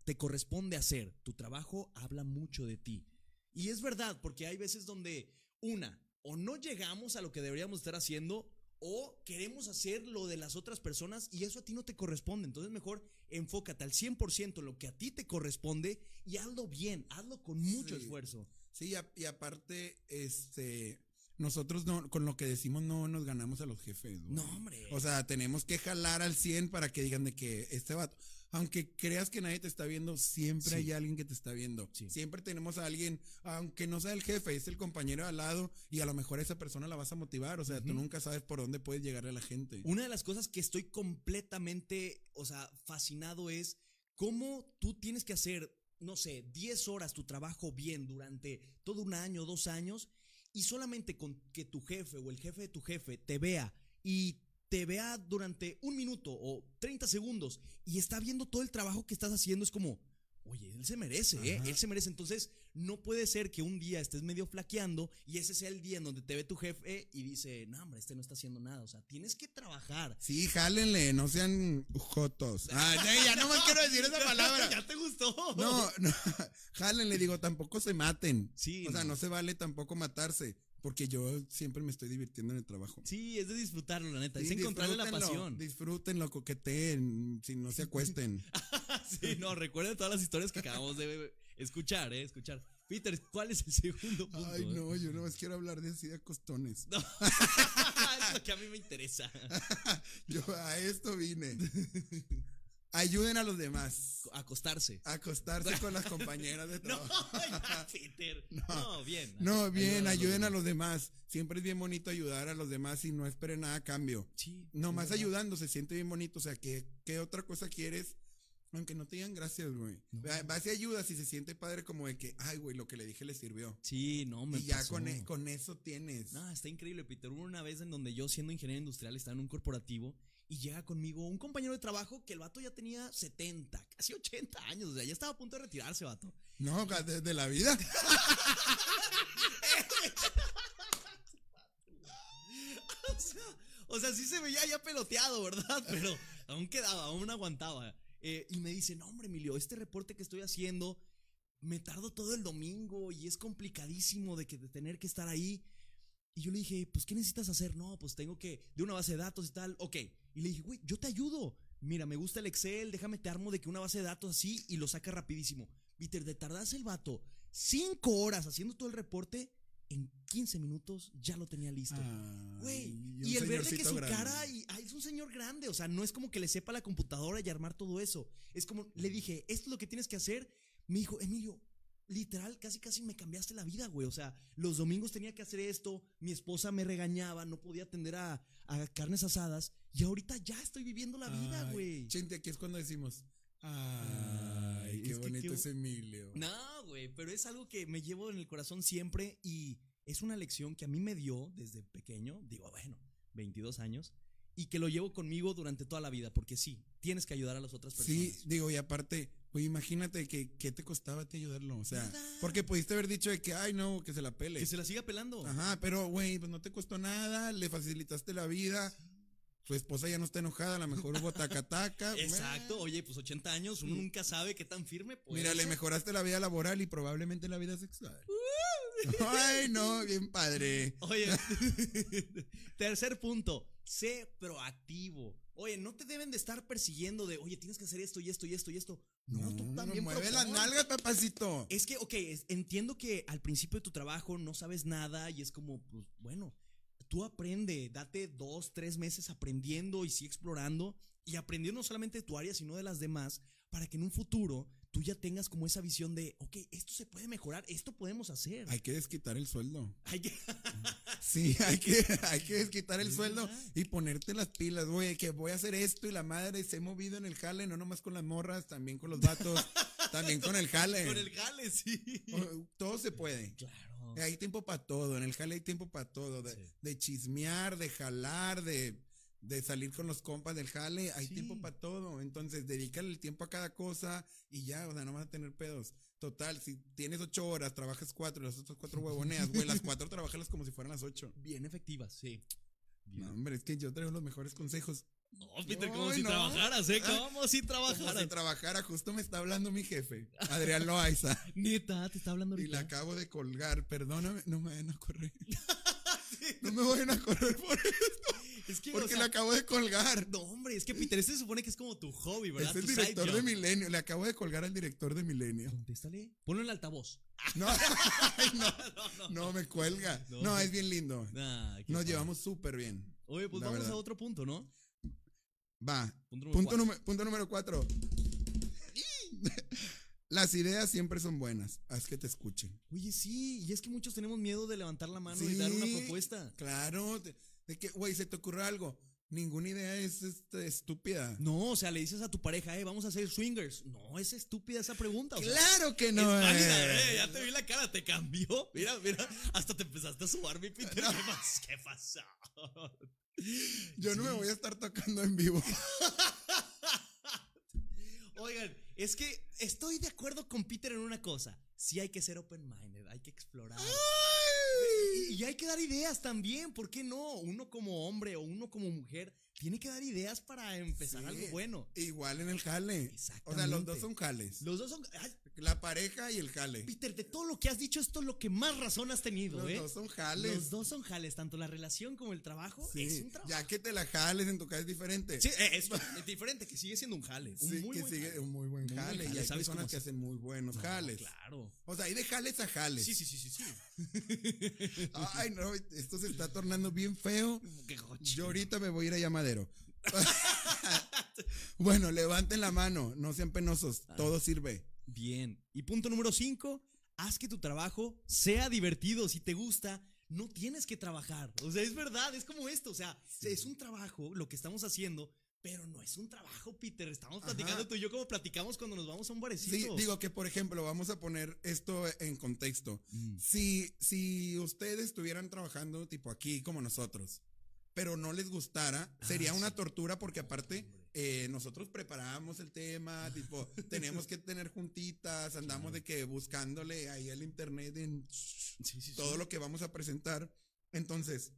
te corresponde hacer. Tu trabajo habla mucho de ti. Y es verdad, porque hay veces donde, una, o no llegamos a lo que deberíamos estar haciendo, o queremos hacer lo de las otras personas y eso a ti no te corresponde. Entonces mejor enfócate al 100% en lo que a ti te corresponde y hazlo bien, hazlo con mucho Sí. esfuerzo. Sí, y, aparte, este, nosotros no, con lo que decimos no nos ganamos a los jefes. güey. No, hombre. O sea, tenemos que jalar al 100 para que digan de que este vato, aunque creas que nadie te está viendo, siempre Sí. hay alguien que te está viendo. Sí. Siempre tenemos a alguien, aunque no sea el jefe, es el compañero al lado y a lo mejor esa persona la vas a motivar. O sea, tú nunca sabes por dónde puedes llegarle a la gente. Una de las cosas que estoy completamente, o sea, fascinado es cómo tú tienes que hacer, no sé, 10 horas tu trabajo bien durante todo un año, dos años, y solamente con que tu jefe o el jefe de tu jefe te vea y te vea durante un minuto o 30 segundos y está viendo todo el trabajo que estás haciendo, es como, oye, él se merece, ¿eh? Él se merece. Entonces, no puede ser que un día estés medio flaqueando y ese sea el día en donde te ve tu jefe y dice, no, hombre, este no está haciendo nada. O sea, tienes que trabajar. Sí, jálenle, no sean jotos. Ah, ya, ya no más quiero decir esa palabra. ya te gustó. No, no, jálenle, digo, tampoco se maten. Sí, O sea, no. no se vale tampoco matarse, porque yo siempre me estoy divirtiendo en el trabajo. Sí, es de disfrutarlo, la neta. Sí, es encontrarle la pasión. Disfrútenlo, coqueteen, si no se acuesten. sí, no, recuerden todas las historias que acabamos de escuchar, ¿eh? Escuchar. Peter, ¿cuál es el segundo punto? Ay, no, yo no más quiero hablar de así de costones. No. es lo que a mí me interesa. Yo a esto vine. Ayuden a los demás. Acostarse. Acostarse con las compañeras de No, trabajo. ya, Peter. No, bien. No, bien, ayuden a los los demás. Siempre es bien bonito ayudar a los demás y no esperen nada a cambio. Sí. Nomás ayudando se siente bien bonito. O sea, ¿qué, qué otra cosa quieres? Aunque no te digan gracias, güey. No. Va- Vas y ayudas y se siente padre como de que, ay, güey, lo que le dije le sirvió. Sí, no, me y ya pasó. con, e- con eso tienes. No, está increíble, Peter. Hubo una vez en donde yo, siendo ingeniero industrial, estaba en un corporativo y llega conmigo un compañero de trabajo que el vato ya tenía 70, casi 80 años. O sea, ya estaba a punto de retirarse, vato. No, desde la vida. O sea, o sea, sí se veía ya peloteado, ¿verdad? Pero aún quedaba, aún aguantaba. Eh, y me dice, no, hombre, Emilio, este reporte que estoy haciendo, me tardo todo el domingo y es complicadísimo de, que, de tener que estar ahí. Y yo le dije, pues, ¿qué necesitas hacer? No, pues tengo que, de una base de datos y tal. Ok. Y le dije, güey, yo te ayudo. Mira, me gusta el Excel, déjame te armo de que una base de datos así y lo saca rapidísimo. Peter, de tardarse el vato cinco horas haciendo todo el reporte, en 15 minutos ya lo tenía listo. Güey, y el verle que su grande. cara y, ay, es un señor grande, o sea, no es como que le sepa la computadora y armar todo eso. Es como le dije, esto es lo que tienes que hacer. Me dijo, Emilio, literal, casi casi me cambiaste la vida, güey. O sea, los domingos tenía que hacer esto, mi esposa me regañaba, no podía atender a, a carnes asadas y ahorita ya estoy viviendo la vida, Ay, güey. Chente, aquí es cuando decimos, ay, qué es que bonito qué- es Emilio. No, güey, pero es algo que me llevo en el corazón siempre y es una lección que a mí me dio desde pequeño, digo, bueno, 22 años, y que lo llevo conmigo durante toda la vida, porque sí, tienes que ayudar a las otras personas. Sí, digo, y aparte, oye, imagínate que qué te costaba a ti ayudarlo, o sea, Nada. porque pudiste haber dicho de que, ay, no, que se la pele. Que se la siga pelando. Ajá, pero, güey, pues no te costó nada, le facilitaste la vida, su esposa ya no está enojada, a lo mejor hubo taca-taca. Exacto, oye, pues 80 años, uno nunca sabe qué tan firme puede Mira, le mejoraste la vida laboral y probablemente la vida sexual. Ay, no, bien padre. Oye, tercer punto, sé proactivo. Oye, no te deben de estar persiguiendo de, oye, tienes que hacer esto y esto y esto y esto. No, tú también mueve las propón. nalgas, papacito. Es que, ok, es- entiendo que al principio de tu trabajo no sabes nada y es como, pues bueno, tú aprende, date dos, tres meses aprendiendo y sí explorando y aprendiendo no solamente de tu área, sino de las demás, para que en un futuro tú ya tengas como esa visión de, ok, esto se puede mejorar, esto podemos hacer. Hay que desquitar el sueldo. Hay que- Sí, hay que, hay que desquitar el sueldo y ponerte las pilas, güey, que voy a hacer esto y la madre se ha movido en el jale, no nomás con las morras, también con los vatos, también con el jale. Con el jale, sí. Todo se puede. Claro. Hay tiempo para todo, en el jale hay tiempo para todo, de, Sí. de chismear, de jalar, de, de salir con los compas del jale, hay Sí. tiempo para todo. Entonces, dedícale el tiempo a cada cosa y ya, o sea, no vas a tener pedos. Total, si tienes ocho horas, trabajas cuatro y las otras cuatro huevoneas, güey, las cuatro trabajalas como si fueran las ocho. Bien efectivas, sí. No, hombre, es que yo traigo los mejores consejos. No, Peter, como Ay, si no. trabajaras, ¿eh? Ah, Como si Como trabajaras. si trabajara, justo me está hablando mi jefe, Adrián Loaiza. Neta, te está hablando Y ahorita. la acabo de colgar, perdóname, no me vayan a correr. No me vayan a correr por esto, Es que, o porque sea, la acabo de colgar. No, hombre, es que Peter, este se supone que es como tu hobby, ¿verdad? Es el director de. Milenio, le acabo de colgar al director de Milenio. Contéstale. Ponlo en el altavoz. No, no, no, no. me cuelga. No. No, es bien lindo. Ah, qué Nos padre. llevamos súper bien. Oye, pues vamos verdad. a otro punto, ¿no? Va. Punto número Punto, cuatro. número- punto número cuatro. Las ideas siempre son buenas. Haz que te escuchen. Oye, sí, y es que muchos tenemos miedo de levantar la mano y dar una propuesta. Claro. De, de que, güey, se te ocurre algo. Ninguna idea es este, estúpida. No, o sea, le dices a tu pareja, eh, vamos a hacer swingers. No, es estúpida esa pregunta. o sea, Claro que es no válida, eh, ya te vi la cara, te cambió. Mira, mira, hasta te empezaste a subar, mi Peter. ¿Qué, ¿Qué pasó? Yo no me voy a estar tocando en vivo. Oigan, es que estoy de acuerdo con Peter en una cosa. Sí hay que ser open-minded, hay que explorar. Y, y hay que dar ideas también, ¿por qué no? Uno como hombre o uno como mujer tiene que dar ideas para empezar Sí. algo bueno. Igual en el jale. O sea, Exactamente. los dos son jales. Los dos son... ay, La pareja y el jale. Peter, de todo lo que has dicho, esto es lo que más razón has tenido, Los ¿eh? dos son jales. Los dos son jales, tanto la relación como el trabajo Sí, es un trabajo. ya que te la jales en tu casa es diferente. Sí, eh, es, es diferente, que sigue siendo un jale. Un Sí, muy que buen sigue jale. un muy buen Muy jale. Y hay ¿sabes personas que hacen muy buenos No, jales. Claro. O sea, hay de jales a jales. Sí, sí, sí, sí, sí. Ay, no, esto se está tornando bien feo. Qué Yo ahorita me voy a ir a bueno, levanten la mano, no sean penosos, Ah. todo sirve. Bien. Y punto número 5, haz que tu trabajo sea divertido. Si te gusta, no tienes que trabajar. O sea, es verdad, es como esto. O sea, es un trabajo lo que estamos haciendo, pero no es un trabajo, Peter. Estamos Ajá. platicando tú y yo como platicamos cuando nos vamos a un barecito. Sí, digo que, por ejemplo, vamos a poner esto en contexto. Mm. Si, si ustedes estuvieran trabajando tipo aquí como nosotros, pero no les gustara, Ah, sería una sí. tortura porque aparte eh, nosotros preparamos el tema, tipo, tenemos que tener juntitas, andamos de que buscándole ahí al internet en Sí, sí, sí. todo lo que vamos a presentar. Entonces,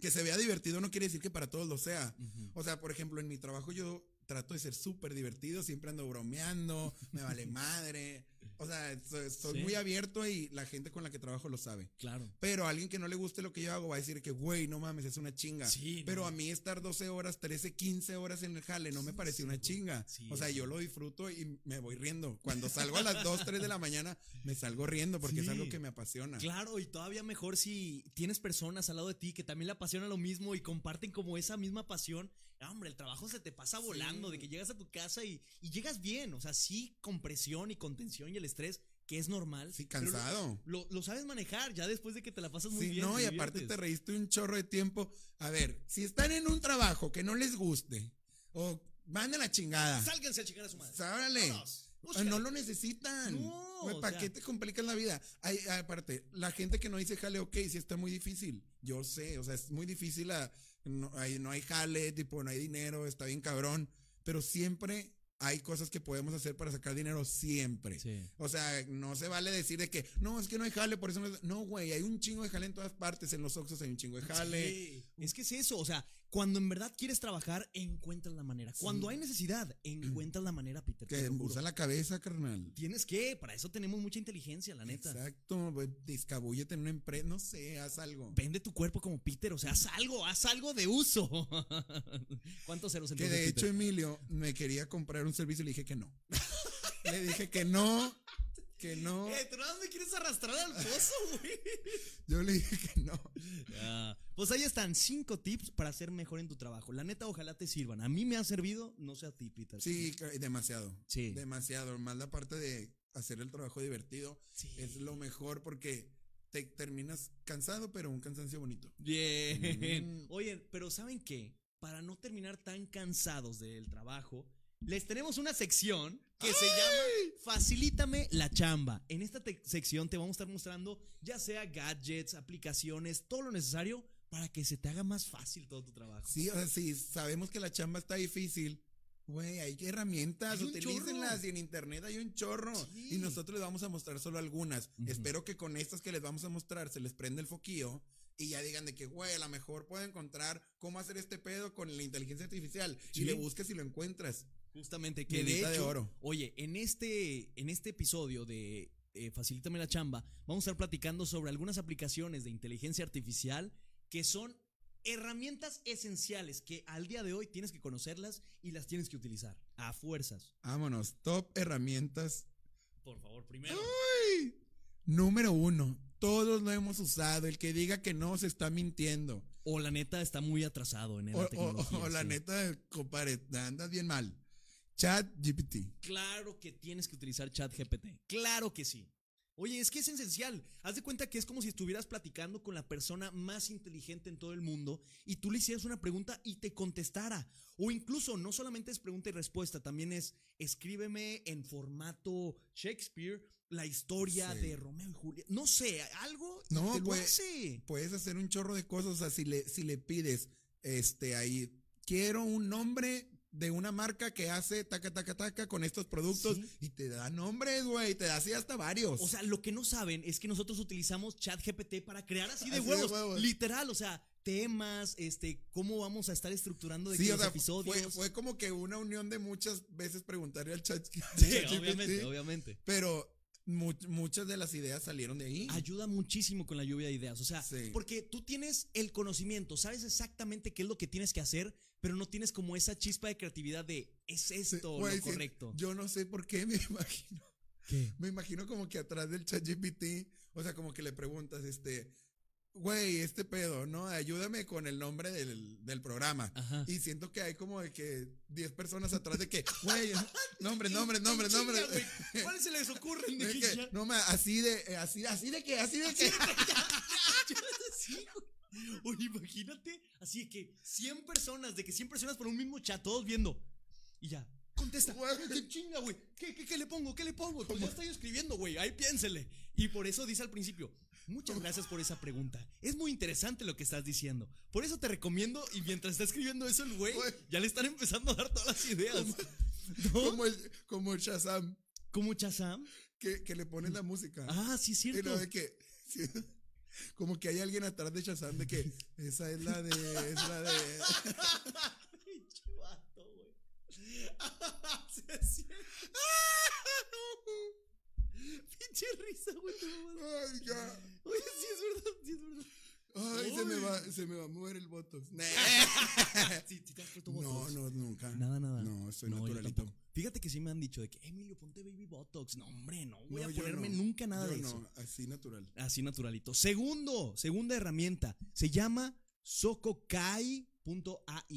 que se vea divertido no quiere decir que para todos lo sea. Ujú. O sea, por ejemplo, en mi trabajo yo trato de ser súper divertido, siempre ando bromeando, me vale madre. O sea, soy, soy Sí. muy abierto y la gente con la que trabajo lo sabe. Claro. Pero a alguien que no le guste lo que yo hago va a decir que, güey, no mames, es una chinga. Sí, Pero no. a mí estar 12 horas, 13, 15 horas en el jale no me Sí, pareció sí, una chinga. Sí, o sea, yo lo disfruto y me voy riendo. Cuando salgo a las 2, 3 de la mañana, me salgo riendo porque es algo que me apasiona. Claro, y todavía mejor si tienes personas al lado de ti que también le apasiona lo mismo y comparten como esa misma pasión. Hombre, el trabajo se te pasa Sí. volando, de que llegas a tu casa y, y llegas bien. O sea, sí, con presión y con tensión y el estrés, que es normal. Sí, lo- cansado. Lo, lo sabes manejar ya después de que te la pasas muy Sí, bien. no, y aparte te reíste un chorro de tiempo. A ver, si están en un trabajo que no les guste, o van a la chingada, Sálganse a chingar a su madre. Vámonos, Ah. No lo necesitan. No, o ¿Para sea- qué te complicas la vida? Hay, aparte, la gente que no dice jale, ok, sí está muy difícil. Yo sé, o sea, es muy difícil. a- no, hay, no hay jale, tipo, no hay dinero, está bien cabrón. Pero siempre hay cosas que podemos hacer para sacar dinero, siempre. Sí. O sea, no se vale decir de que, no, es que no hay jale, por eso no. es-". No, güey, hay un chingo de jale en todas partes. En los Oxxos hay un chingo de jale. Sí, Es que es eso, o sea, cuando en verdad quieres trabajar, encuentras la manera. Cuando hay necesidad, encuentras la manera, Peter. te Que usa la cabeza, carnal. Tienes que, para eso tenemos mucha inteligencia, la neta. Exacto, güey, discabúllete en una empresa, no sé, haz algo. Vende tu cuerpo como Peter, o sea, haz algo, haz algo de uso. ¿Cuántos ceros Que entonces, de hecho Peter? Emilio me quería comprar un servicio y le dije que no. le dije que no, que no. Eh, tú nada más me quieres arrastrar al pozo, güey. Yo le dije que no. Ah, pues ahí están cinco tips para ser mejor en tu trabajo. La neta, ojalá te sirvan. A mí me ha servido, no sé a ti, Peter. Sí, demasiado. Sí. Demasiado. Más la parte de hacer el trabajo divertido Sí. es lo mejor porque te terminas cansado, pero un cansancio bonito. Bien. Mm. Oye, pero ¿saben qué? Para no terminar tan cansados del trabajo, les tenemos una sección que se llama Facilítame la chamba. En esta sección te vamos a estar mostrando ya sea gadgets, aplicaciones, todo lo necesario para que se te haga más fácil todo tu trabajo. Sí, o sea, sí, sabemos que la chamba está difícil. Güey, hay herramientas, Hay utilícenlas chorro. y en internet hay un chorro. Sí. Y nosotros les vamos a mostrar solo algunas. Ujú. Espero que con estas que les vamos a mostrar se les prenda el foquillo y ya digan de que, güey, a lo mejor puedo encontrar cómo hacer este pedo con la inteligencia artificial. Sí. Y le busques y lo encuentras. Justamente, que de Minita de hecho, oro. oye, en este, en este episodio de eh, Facilítame la chamba, vamos a estar platicando sobre algunas aplicaciones de inteligencia artificial que son herramientas esenciales que al día de hoy tienes que conocerlas y las tienes que utilizar a fuerzas. Vámonos, top herramientas. Por favor, primero. Ay, número uno, todos lo hemos usado. El que diga que no se está mintiendo. O la neta está muy atrasado en la o- tecnología. o la sí. neta, compadre, andas bien mal. Chat GPT. Claro que tienes que utilizar ChatGPT. Claro que sí. Oye, es que es esencial. Haz de cuenta que es como si estuvieras platicando con la persona más inteligente en todo el mundo y tú le hicieras una pregunta y te contestara. O incluso no solamente es pregunta y respuesta, también es escríbeme en formato Shakespeare la historia Sí. de Romeo y Julieta. No sé, algo No, pues. Puedes hacer un chorro de cosas. O sea, si le, si le pides, este, ahí, quiero un nombre de una marca que hace taca, taca, taca con estos productos Sí. y te da nombres, güey, te da así hasta varios. O sea, lo que no saben es que nosotros utilizamos ChatGPT para crear así de, Así de huevos. Literal, o sea, temas, este, cómo vamos a estar estructurando de sí, o sea, episodios. fue, fue como que una unión de muchas veces preguntarle al chat. Sí, obviamente, obviamente. Pero mu- muchas de las ideas salieron de ahí. Ayuda muchísimo con la lluvia de ideas. O sea, Sí. porque tú tienes el conocimiento, sabes exactamente qué es lo que tienes que hacer, pero no tienes como esa chispa de creatividad de es esto lo correcto. Yo no sé por qué me imagino. ¿Qué? Me imagino como que atrás del chat GPT, o sea, como que le preguntas, este, güey, este pedo, ¿no? Ayúdame con el nombre del, del programa. Ajá. Y siento que hay como de que 10 personas atrás de que, güey, nombre, nombre, nombre, nombre. ¿Cuáles se les ocurren de Es que que, no, ma, así de, eh, así, así de que, así de que. Sí, güey. Oye, imagínate, así de que 100 personas, de que 100 personas por un mismo chat, todos viendo. Y ya, contesta. ¿Qué chinga, güey? ¿Qué, qué, qué le pongo? ¿Qué le pongo? Pues ya estoy escribiendo, güey. Ahí piénsele. Y por eso dice al principio, muchas gracias por esa pregunta. Es muy interesante lo que estás diciendo. Por eso te recomiendo, y mientras está escribiendo eso el güey, ya le están empezando a dar todas las ideas. ¿No? Como el, como el Shazam, ¿Cómo Chazam? que, que le pones la música. Ah, sí, Y cierto. lo de que. sí, como que hay alguien atrás de Shazam de que esa es la de. Es la de. Pinche vato, güey. Pinche risa, güey. Ay, ya. Oye, sí es verdad, sí es verdad. Ay, se me, va, se me va a mover el botox. Sí, sí te has puesto No, botox. no, nunca. Nada, nada. No, soy yo naturalito. Fíjate que sí me han dicho de que, Emilio, ponte baby botox. No, hombre, no voy No, a ponerme no. nunca nada Yo de no, eso. así natural. Así naturalito. Segundo, segunda herramienta. Se llama socokai.ai.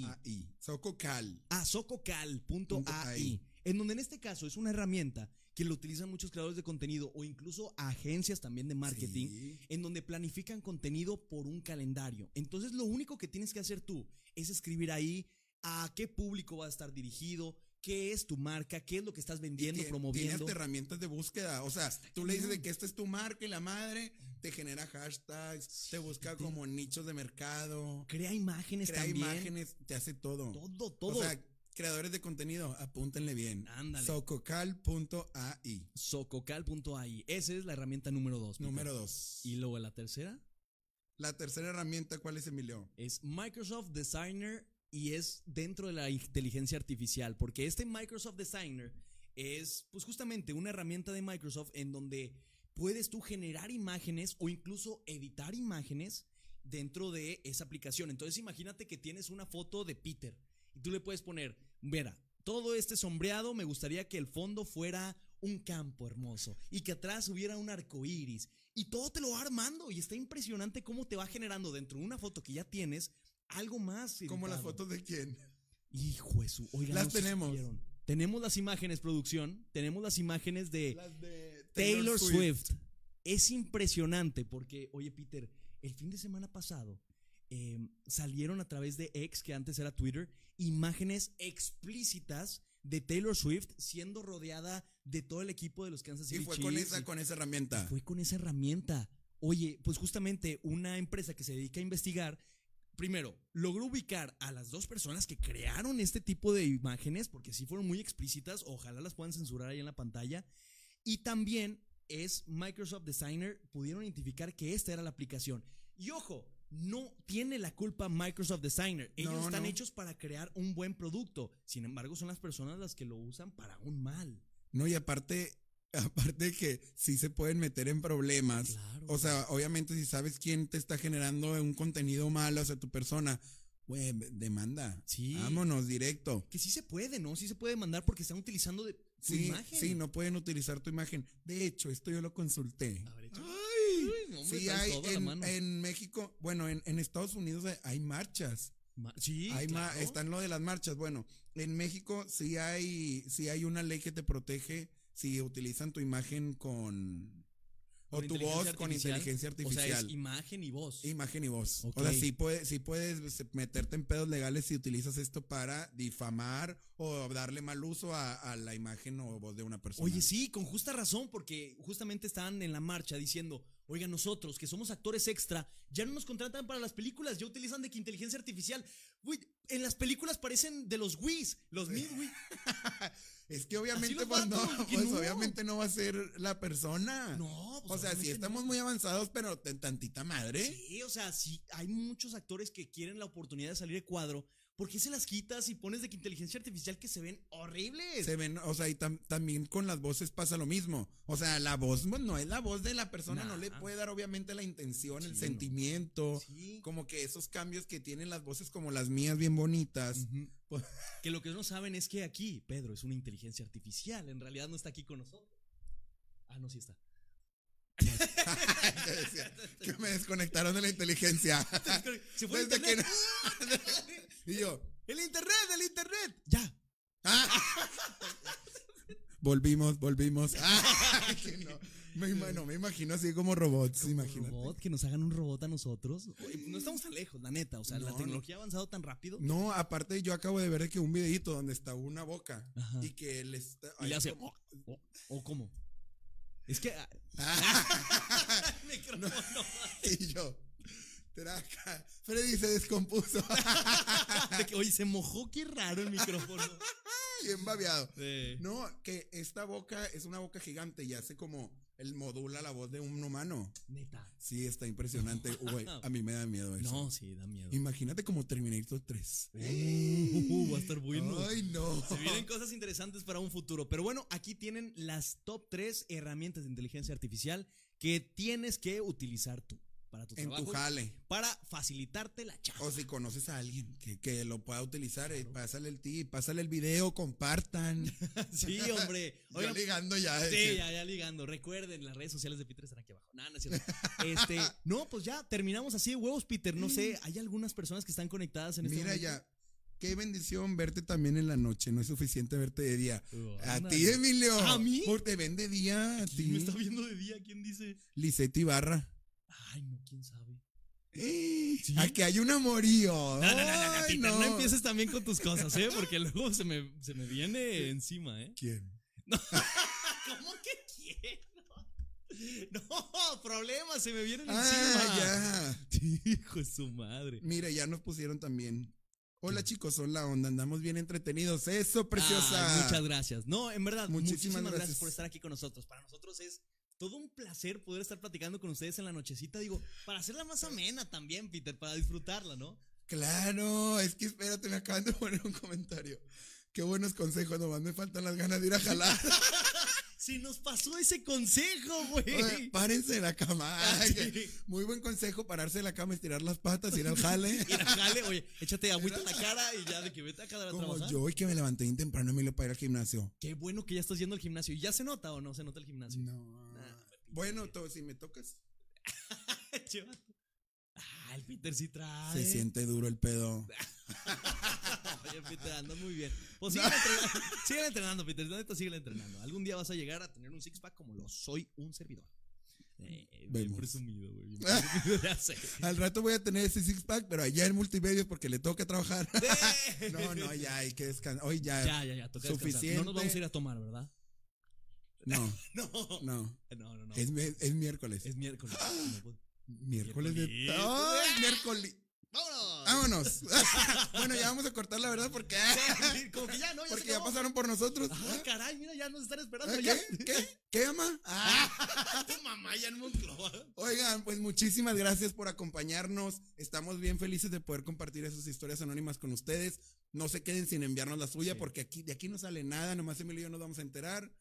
AI. Sococal. a sococal.ai, .ai. en donde en este caso es una herramienta que lo utilizan muchos creadores de contenido o incluso agencias también de marketing, Sí. en donde planifican contenido por un calendario. Entonces lo único que tienes que hacer tú es escribir ahí a qué público va a estar dirigido, qué es tu marca, qué es lo que estás vendiendo, promoviendo. hasta herramientas de búsqueda. O sea, tú le dices de que esta es tu marca y la madre te genera hashtags, te busca como nichos de mercado, Crea imágenes crea también. imágenes, te hace todo. Todo, todo. O sea, creadores de contenido, apúntenle bien. Ándale. Sococal.ai. sococal.ai. Esa es la herramienta número dos. Peter. Número dos. Y luego la tercera. La tercera herramienta, ¿cuál es, Emilio? es Microsoft Designer y es dentro de la inteligencia artificial, porque este Microsoft Designer es pues justamente una herramienta de Microsoft en donde puedes tú generar imágenes o incluso editar imágenes dentro de esa aplicación. Entonces imagínate que tienes una foto de Peter y tú le puedes poner, mira, todo este sombreado me gustaría que el fondo fuera un campo hermoso y que atrás hubiera un arco iris y todo te lo va armando y está impresionante cómo te va generando dentro de una foto que ya tienes algo más. Como las fotos de quién. Hijo de su, oigan, Las tenemos. Tenemos las imágenes, producción. Tenemos las imágenes de Las de Taylor, Swift. Es impresionante porque, oye, Peter, el fin de semana pasado eh, salieron a través de X, que antes era Twitter, imágenes explícitas de Taylor Swift siendo rodeada de todo el equipo de los Kansas City Y fue Chiefs. con esa, y- con esa herramienta. fue con esa herramienta. Oye, pues justamente una empresa que se dedica a investigar, primero, logró ubicar a las dos personas que crearon este tipo de imágenes, porque sí fueron muy explícitas, ojalá las puedan censurar ahí en la pantalla, y también es Microsoft Designer, pudieron identificar que esta era la aplicación. Y ojo, no tiene la culpa Microsoft Designer. Ellos No, están no. hechos para crear un buen producto. Sin embargo, son las personas las que lo usan para un mal. No, y aparte, aparte que sí se pueden meter en problemas. Claro. O sea, obviamente si sabes quién te está generando un contenido malo hacia tu persona, güey, demanda. Sí. Vámonos directo. Que sí se puede, ¿no? Sí se puede mandar porque están utilizando de tu Sí, imagen. sí, no pueden utilizar tu imagen. De hecho, esto yo lo consulté. A ver, Uy, hombre, sí hay en, en México, bueno, en, en Estados Unidos hay, marchas. Ma- Sí, hay ma- claro. están lo de las marchas. Bueno, en México sí hay, sí hay una ley que te protege si utilizan tu imagen con o tu voz inteligencia con artificial. inteligencia O artificial. sea, es imagen y voz. Imagen y voz. O sea, sí, puede, sí puedes meterte en pedos legales si utilizas esto para difamar o darle mal uso a, a la imagen o voz de una persona. Oye, sí, con justa razón, porque justamente estaban en la marcha diciendo, oiga, nosotros que somos actores extra, ya no nos contratan para las películas, ya utilizan de que inteligencia artificial. Güey, en las películas parecen de los Wii's, los Mid Wii. Es que obviamente, pues, no, pues, no. obviamente no va a ser la persona. No, pues, o sea, sí estamos no. muy avanzados, pero tantita madre. Sí, o sea, sí, hay muchos actores que quieren la oportunidad de salir de cuadro. ¿Por qué se las quitas y pones de que inteligencia artificial que se ven horribles? Se ven, o sea, y tam- también con las voces pasa lo mismo. O sea, la voz pues, no es la voz de la persona, no le puede dar obviamente la intención, el no. sentimiento, Sí. como que esos cambios que tienen las voces como las mías bien bonitas. Pues- Que lo que no saben es que aquí Pedro es una inteligencia artificial. En realidad no está aquí con nosotros. Ah, no, sí está. Que me desconectaron de la inteligencia. Desde que internet. Y yo, El internet, el internet. Ya. ah. volvimos, volvimos. Ah, que no. Me, ima- no, me imagino así como robots, imagínate. Robot, que nos hagan un robot a nosotros. Oye, no estamos tan lejos, la neta. O sea, la No, tecnología ha avanzado tan rápido. No, aparte yo acabo de ver que un videito donde está una boca Ajá. y que le está Y le hace. como- ¿O, o cómo? Es que. ah, Ah, micrófono. y yo, Freddy se descompuso, De que, oye, se mojó, qué raro el micrófono. bien babeado. No, que esta boca es una boca gigante y hace como el modula la voz de un humano. Neta. Sí, está impresionante, güey. A mí me da miedo eso. No, sí, da miedo. Imagínate como Terminator 3. Uh, va a estar bueno. Ay, no. Se vienen cosas interesantes para un futuro. Pero bueno, aquí tienen las top 3 herramientas de inteligencia artificial que tienes que utilizar tú para tu En trabajo. tu jale. Para facilitarte la chamba. O si conoces a alguien que, que lo pueda utilizar, eh, pásale el tip, pásale el video, compartan. sí, hombre. Oigan, ligando ya. Sí, decía, ya, ya ligando. Recuerden, las redes sociales de Peter están aquí abajo. No, no es cierto. Este, no, pues ya terminamos así de huevos, Peter. No sé, hay algunas personas que están conectadas en este Mira momento. ya, qué bendición verte también en la noche, no es suficiente verte de día. Uh, A ti, Emilio. ¿A mí? Porque te ven de día, a ti. ¿Quién me está viendo de día? ¿Quién dice? Lisette Ibarra. Ay, no, quién sabe. Eh, ¿Sí? Aquí hay un amorío. No, no, no, no, no, Peter, no. empieces también con tus cosas, ¿eh? Porque luego se me, se me viene encima, ¿eh? ¿Quién? ¿Cómo que quién? No, problemas, se me vienen encima. Ah, ya. Hijo de su madre. Mira, ya nos pusieron también. Hola chicos, son la onda, andamos bien entretenidos. Eso, preciosa. Ay, muchas gracias. No, en verdad, Muchísimas muchísimas, gracias. gracias. por estar aquí con nosotros. Para nosotros es todo un placer poder estar platicando con ustedes en la nochecita. Digo, para hacerla más amena también, Peter, para disfrutarla, ¿no? Claro, es que espérate, me acaban de poner un comentario. Qué buenos consejos, nomás me faltan las ganas de ir a jalar. Si nos pasó ese consejo, güey. párense de la cama. Ah, Ay, sí. que- Muy buen consejo, pararse de la cama, estirar las patas, ir al jale. Ir a jale, oye, échate agüita en la cara y ya de que vete a cada Como trabajar. yo hoy que me levanté bien temprano, Emilio, para ir al gimnasio. Qué bueno que ya estás yendo al gimnasio. ¿Y ya se nota o no se nota el gimnasio? No. Bueno, to- si me tocas. Ah, el Peter sí trae. se siente duro el pedo. Oye, Peter, andas muy bien. Pues sigue entrenando, sigue entrenando, Peter. Neta, sigue entrenando. Algún día vas a llegar a tener un six pack como lo soy un servidor. Eh, bien Vemos. presumido, güey. bien presumido. Al rato voy a tener ese six pack, pero allá en multimedios porque le toca trabajar. Eh. No, no, ya hay que descansar. Hoy ya. Ya, ya, ya. Toca. Suficiente. No nos vamos a ir a tomar, ¿verdad? No, No. no. No, no, no. Es, es miércoles. Es miércoles. No, pues, miércoles de. miércoles. ¡Ay, miércoles! ¡Vámonos! Vámonos. bueno, ya vamos a cortar la verdad porque. Como que ya, ¿no? Ya porque ya pasaron por nosotros. Ah, caray, mira, ya nos están esperando. ¿Ah, ya. ¿Qué? ¿Qué? ¿Qué, ama? Ah, tu mamá ya en Monclova. Oigan, pues muchísimas gracias por acompañarnos. Estamos bien felices de poder compartir esas historias anónimas con ustedes. No se queden sin enviarnos la suya Sí. porque aquí de aquí no sale nada, nomás Emilio y yo nos vamos a enterar.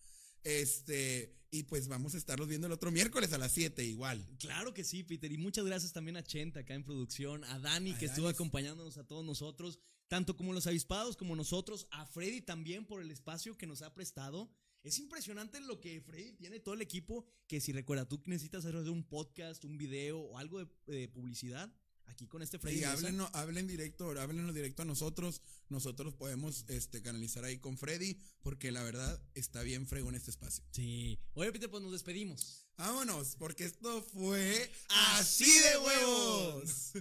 Este, y pues vamos a estarlos viendo el otro miércoles a las 7 igual. Claro que sí, Peter. Y muchas gracias también a Chenta acá en producción, a Dani A que estuvo Dani. acompañándonos a todos nosotros, tanto como los avispados como nosotros, a Freddy también por el espacio que nos ha prestado. Es impresionante lo que Freddy tiene, todo el equipo, que si recuerda, tú necesitas hacer un podcast, un video o algo de, de publicidad, aquí con este Freddy. Y Mesa. hablen, hablen directo, háblenos directo a nosotros. Nosotros podemos este, canalizar ahí con Freddy, porque la verdad está bien fregón este espacio. Sí. Oye, Peter, pues nos despedimos. Vámonos, porque esto fue ¡Así de huevos!